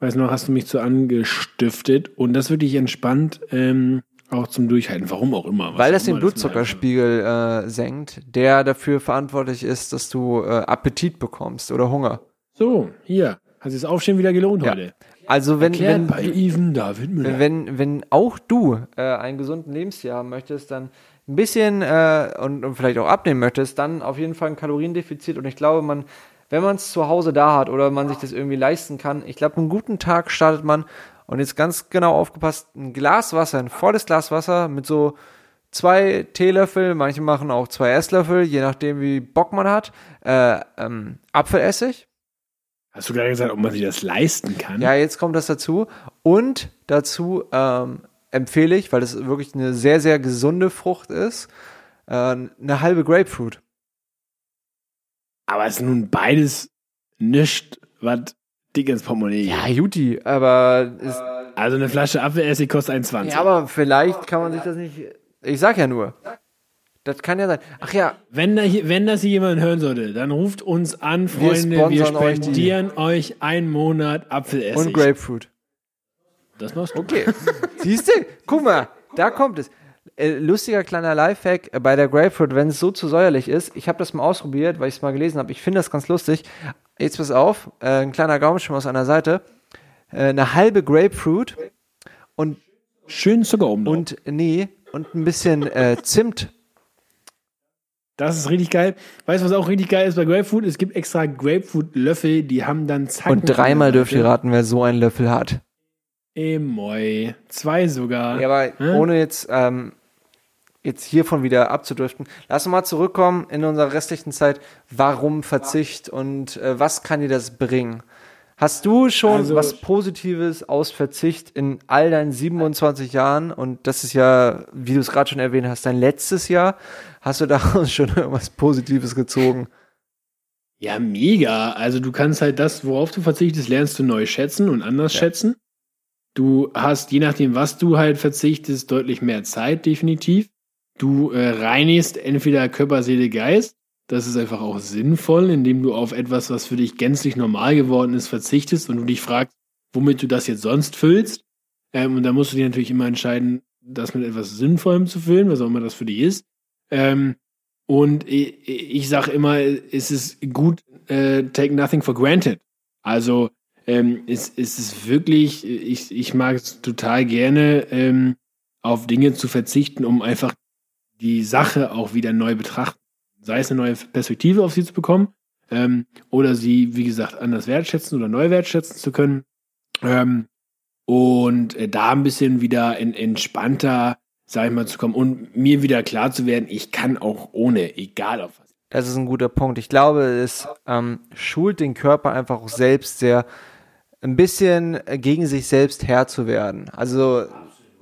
S2: Weiß noch, hast du mich zu angestiftet. Und das wirklich entspannt, ähm, auch zum Durchhalten. Warum auch immer.
S3: Weil das den Blutzuckerspiegel äh, senkt, der dafür verantwortlich ist, dass du äh, Appetit bekommst oder Hunger.
S2: So, hier. Hat sich das Aufstehen wieder gelohnt
S3: Ja.
S2: heute.
S3: Also wenn,
S2: Erklärt
S3: wenn,
S2: bei Even David Müller.
S3: wenn, wenn auch du äh, einen gesunden Lebensstil haben möchtest, dann ein bisschen äh, und, und vielleicht auch abnehmen möchtest, dann auf jeden Fall ein Kaloriendefizit. Und ich glaube, man, wenn man es zu Hause da hat oder man sich das irgendwie leisten kann, ich glaube, einen guten Tag startet man und jetzt ganz genau aufgepasst, ein Glas Wasser, ein volles Glas Wasser mit so zwei Teelöffel, manche machen auch zwei Esslöffel, je nachdem wie Bock man hat, äh, ähm, Apfelessig,
S2: Hast du gerade gesagt, ob man sich das leisten kann?
S3: ja, jetzt kommt das dazu. Und dazu ähm, empfehle ich, weil das wirklich eine sehr, sehr gesunde Frucht ist, äh, eine halbe Grapefruit.
S2: Aber es ist nun beides nicht, was dick ins Portemonnaie.
S3: Ja, Juti, aber ist,
S2: Also eine Flasche Apfelessig kostet 1,20.
S3: ja, aber vielleicht kann man sich das nicht. Ich sag ja nur. Das kann ja sein. Ach ja,
S2: Wenn, da wenn das hier jemand hören sollte, dann ruft uns an, Freunde. Wir,
S3: euch die.
S2: spendieren euch, einen Monat Apfelessig.
S3: und Grapefruit.
S2: Das machst du.
S3: Okay. Siehst du? Guck mal, da kommt es. Äh, lustiger kleiner Lifehack äh, bei der Grapefruit, wenn es so zu säuerlich ist. Ich habe das mal ausprobiert, weil ich es mal gelesen habe. Ich finde das ganz lustig. Jetzt pass auf, äh, ein kleiner Gaumenschimmer aus einer Seite. Äh, eine halbe Grapefruit und,
S2: Schön Zucker oben drauf.
S3: und nee, und ein bisschen Zimt.
S2: Das ist richtig geil. Weißt du, was auch richtig geil ist bei Grapefruit? Es gibt extra Grapefruit-Löffel, die haben dann Zacken.
S3: Und dreimal dürft ihr raten, wer so einen Löffel hat.
S2: Emoi. Zwei sogar.
S3: Ja, aber
S2: Hä?
S3: ohne jetzt, ähm, jetzt hiervon wieder abzudriften, lass uns mal zurückkommen in unserer restlichen Zeit. Warum Verzicht und äh, was kann dir das bringen? Hast du schon
S2: Also-
S3: was Positives aus Verzicht in all deinen 27 Jahren und das ist ja, wie du es gerade schon erwähnt hast, dein letztes Jahr, hast du daraus schon irgendwas Positives gezogen?
S2: Ja, mega. Also du kannst halt das, worauf du verzichtest, lernst du neu schätzen und anders schätzen. Du hast, je nachdem, was du halt verzichtest, deutlich mehr Zeit, definitiv. Du äh, reinigst entweder Körper, Seele, Geist. Das ist einfach auch sinnvoll, indem du auf etwas, was für dich gänzlich normal geworden ist, verzichtest und du dich fragst, womit du das jetzt sonst füllst. Ähm, und da musst du dir natürlich immer entscheiden, das mit etwas Sinnvollem zu füllen, was auch immer das für dich ist. Ähm, und ich, ich sage immer, es ist gut, äh, take nothing for granted. Also ähm, es, es ist wirklich, ich, ich mag es total gerne, ähm, auf Dinge zu verzichten, um einfach die Sache auch wieder neu betrachten. Sei es eine neue Perspektive auf sie zu bekommen ähm, oder sie, wie gesagt, anders wertschätzen oder neu wertschätzen zu können. Ähm, und äh, da ein bisschen wieder in, entspannter, sag ich mal, zu kommen und mir wieder klar zu werden, ich kann auch ohne, egal auf was.
S3: Das ist ein guter Punkt. Ich glaube, es ähm, schult den Körper einfach auch selbst sehr, ein bisschen gegen sich selbst Herr zu werden. Also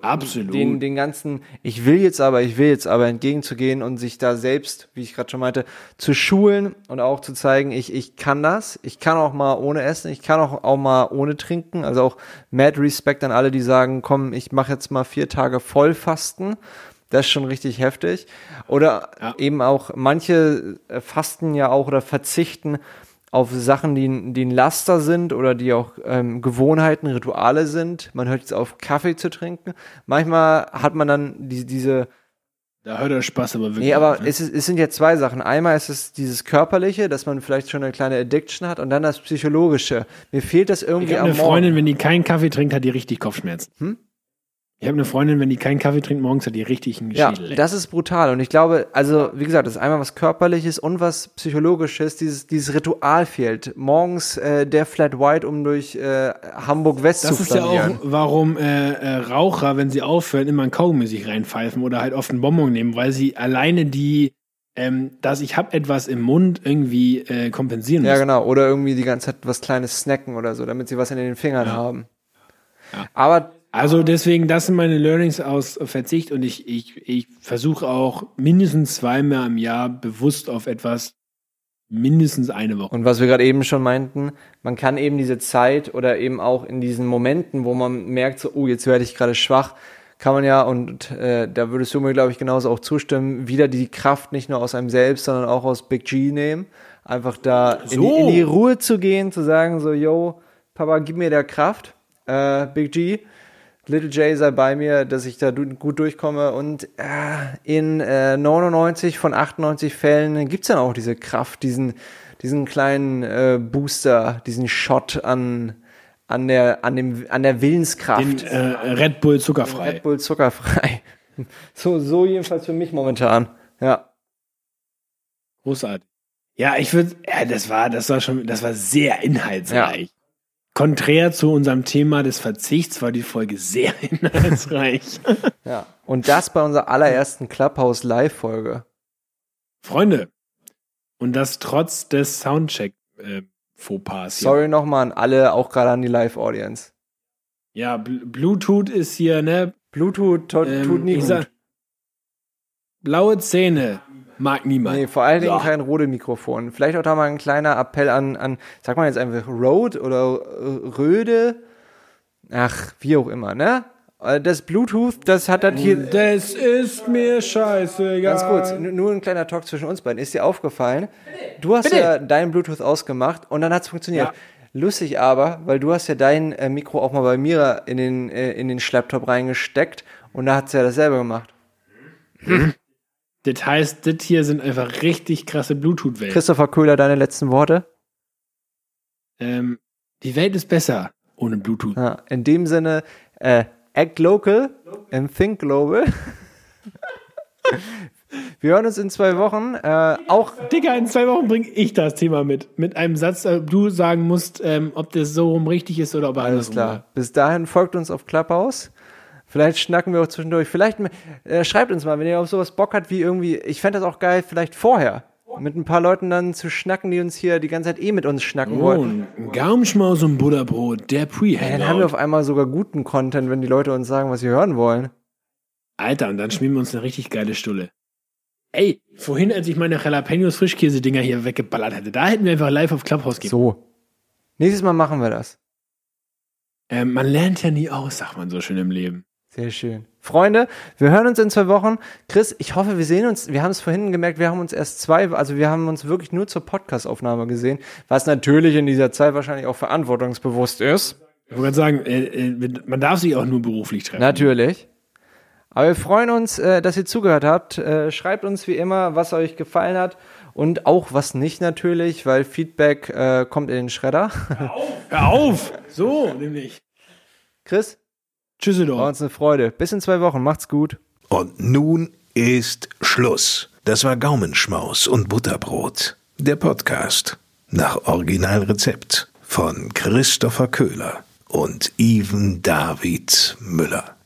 S2: Absolut.
S3: den, den ganzen, ich will jetzt aber, ich will jetzt aber entgegenzugehen und sich da selbst, wie ich gerade schon meinte, zu schulen und auch zu zeigen, ich, ich kann das, ich kann auch mal ohne essen, ich kann auch, auch mal ohne trinken, also auch mad Respect an alle, die sagen, komm, ich mache jetzt mal vier Tage Vollfasten, das ist schon richtig heftig. Oder
S2: Ja.
S3: eben auch, manche äh, fasten ja auch oder verzichten auf Sachen, die, die ein Laster sind oder die auch ähm, Gewohnheiten, Rituale sind. Man hört jetzt auf, Kaffee zu trinken. Manchmal hat man dann die, diese,
S2: Da hört der Spaß aber wirklich.
S3: nee, aber
S2: auf, ne?
S3: es, ist, es sind ja zwei Sachen. Einmal ist es dieses Körperliche, dass man vielleicht schon eine kleine Addiction hat und dann das Psychologische. Mir fehlt das irgendwie
S2: ich habe
S3: am
S2: eine
S3: Morgen.
S2: Freundin, wenn die keinen Kaffee trinkt, hat die richtig Kopfschmerzen.
S3: Hm?
S2: Ich habe eine Freundin, wenn die keinen Kaffee trinkt morgens, hat die richtig einen
S3: Ja,
S2: Schädel.
S3: das ist brutal. Und ich glaube, also, wie gesagt, das ist einmal was Körperliches und was Psychologisches. Dieses, dieses Ritual fehlt. Morgens äh, der Flat White, um durch äh, Hamburg West
S2: Das
S3: zu
S2: ist ja
S3: flanieren.
S2: auch, warum äh, äh, Raucher, wenn sie aufhören, immer ein Kaugummi sich reinpfeifen oder halt oft einen Bonbon nehmen, weil sie alleine die, ähm, dass ich hab etwas im Mund irgendwie äh, kompensieren
S3: Ja,
S2: müssen.
S3: genau. Oder irgendwie die ganze Zeit was Kleines snacken oder so, damit sie was in den Fingern
S2: Ja.
S3: haben.
S2: Ja.
S3: Aber
S2: Also deswegen, das sind meine Learnings aus Verzicht und ich, ich, ich versuche auch mindestens zweimal im Jahr bewusst auf etwas, mindestens eine Woche.
S3: Und was wir gerade eben schon meinten, man kann eben diese Zeit oder eben auch in diesen Momenten, wo man merkt, so, oh, jetzt werde ich gerade schwach, kann man ja, und äh, da würdest du mir, glaube ich, genauso auch zustimmen, wieder die Kraft nicht nur aus einem selbst, sondern auch aus Big G nehmen. Einfach da in, die,
S2: So.
S3: in die Ruhe zu gehen, zu sagen, so, yo, Papa, gib mir der Kraft, äh, Big G. Little J sei bei mir, dass ich da gut durchkomme. Und äh, in äh, 99 von 98 Fällen gibt's dann auch diese Kraft, diesen, diesen kleinen äh, Booster, diesen Shot an, an, der, an, dem, an der Willenskraft.
S2: Den äh, Red Bull zuckerfrei.
S3: Red Bull zuckerfrei. So, so jedenfalls für mich momentan. Ja.
S2: Großartig. Ja, ich würde, ja, das war, das war schon, das war sehr inhaltsreich. Konträr zu unserem Thema des Verzichts war die Folge sehr inhaltsreich.
S3: ja. Und das bei unserer allerersten Clubhouse Live-Folge.
S2: Freunde, und das trotz des Soundcheck äh, Fauxpas. hier.
S3: Sorry nochmal an alle, auch gerade an die Live-Audience.
S2: Ja, Bl Bluetooth ist hier, ne?
S3: Bluetooth tut,
S2: Ähm,
S3: tut nie gut.
S2: sag- Blaue Zähne mag niemand.
S3: Nee, vor allen Dingen
S2: Ja.
S3: kein Rode-Mikrofon. Vielleicht auch da mal ein kleiner Appell an, an sag mal jetzt einfach Rode oder äh, Röde. Ach, wie auch immer, ne? Äh, Das Bluetooth, das hat das hier.
S2: Das ist mir scheißegal.
S3: Ganz kurz, nur ein kleiner Talk zwischen uns beiden. Ist dir aufgefallen? Du hast
S2: Bitte.
S3: ja dein Bluetooth ausgemacht und dann hat es funktioniert.
S2: Ja.
S3: Lustig aber, weil du hast ja dein äh, Mikro auch mal bei mir in den, äh, in den Schlepptop reingesteckt und da hat es ja dasselbe gemacht.
S2: Das heißt, das hier sind einfach richtig krasse Bluetooth-Wellen.
S3: Christopher Köhler, deine letzten Worte?
S2: Ähm, die Welt ist besser ohne Bluetooth.
S3: Ja, in dem Sinne, äh, act local and think global. Wir hören uns in zwei Wochen. Äh, auch
S2: Digga, in zwei Wochen bringe ich das Thema mit. Mit einem Satz, äh, du sagen musst, ähm, ob das so rum richtig ist oder ob
S3: Alles klar. Bis dahin folgt uns auf Clubhouse. Vielleicht schnacken wir auch zwischendurch. Vielleicht äh, schreibt uns mal, wenn ihr auf sowas Bock habt, wie irgendwie, ich fände das auch geil, vielleicht vorher. Mit ein paar Leuten dann zu schnacken, die uns hier die ganze Zeit eh mit uns schnacken.
S2: Oh,
S3: wollten.
S2: ein Gaumenschmaus und Butterbrot, der
S3: Dann haben wir auf einmal sogar guten Content, wenn die Leute uns sagen, was sie hören wollen.
S2: Alter, und dann schmieren wir uns eine richtig geile Stulle. Ey, vorhin, als ich meine Jalapenos Frischkäse-Dinger hier weggeballert hätte, da hätten wir einfach live auf Clubhouse gehen.
S3: So. Nächstes Mal machen wir das.
S2: Ähm, man lernt ja nie aus, sagt man so schön im Leben.
S3: Sehr schön. Freunde, wir hören uns in zwei Wochen. Chris, ich hoffe, wir sehen uns. Wir haben es vorhin gemerkt, wir haben uns erst zwei, also wir haben uns wirklich nur zur Podcast-Aufnahme gesehen, was natürlich in dieser Zeit wahrscheinlich auch verantwortungsbewusst ist.
S2: Ich wollte sagen, äh, äh, man darf sich auch nur beruflich treffen.
S3: Natürlich. Aber wir freuen uns, äh, dass ihr zugehört habt. Schreibt uns wie immer, was euch gefallen hat und auch was nicht natürlich, weil Feedback kommt in den Schredder.
S2: Hör auf! So, nämlich.
S3: Chris, war
S2: Tschüsseldorf.
S3: uns eine Freude. Bis in zwei Wochen. Macht's gut.
S1: Und nun ist Schluss. Das war Gaumenschmaus und Butterbrot. Der Podcast nach Originalrezept von Christopher Köhler und Even David Müller.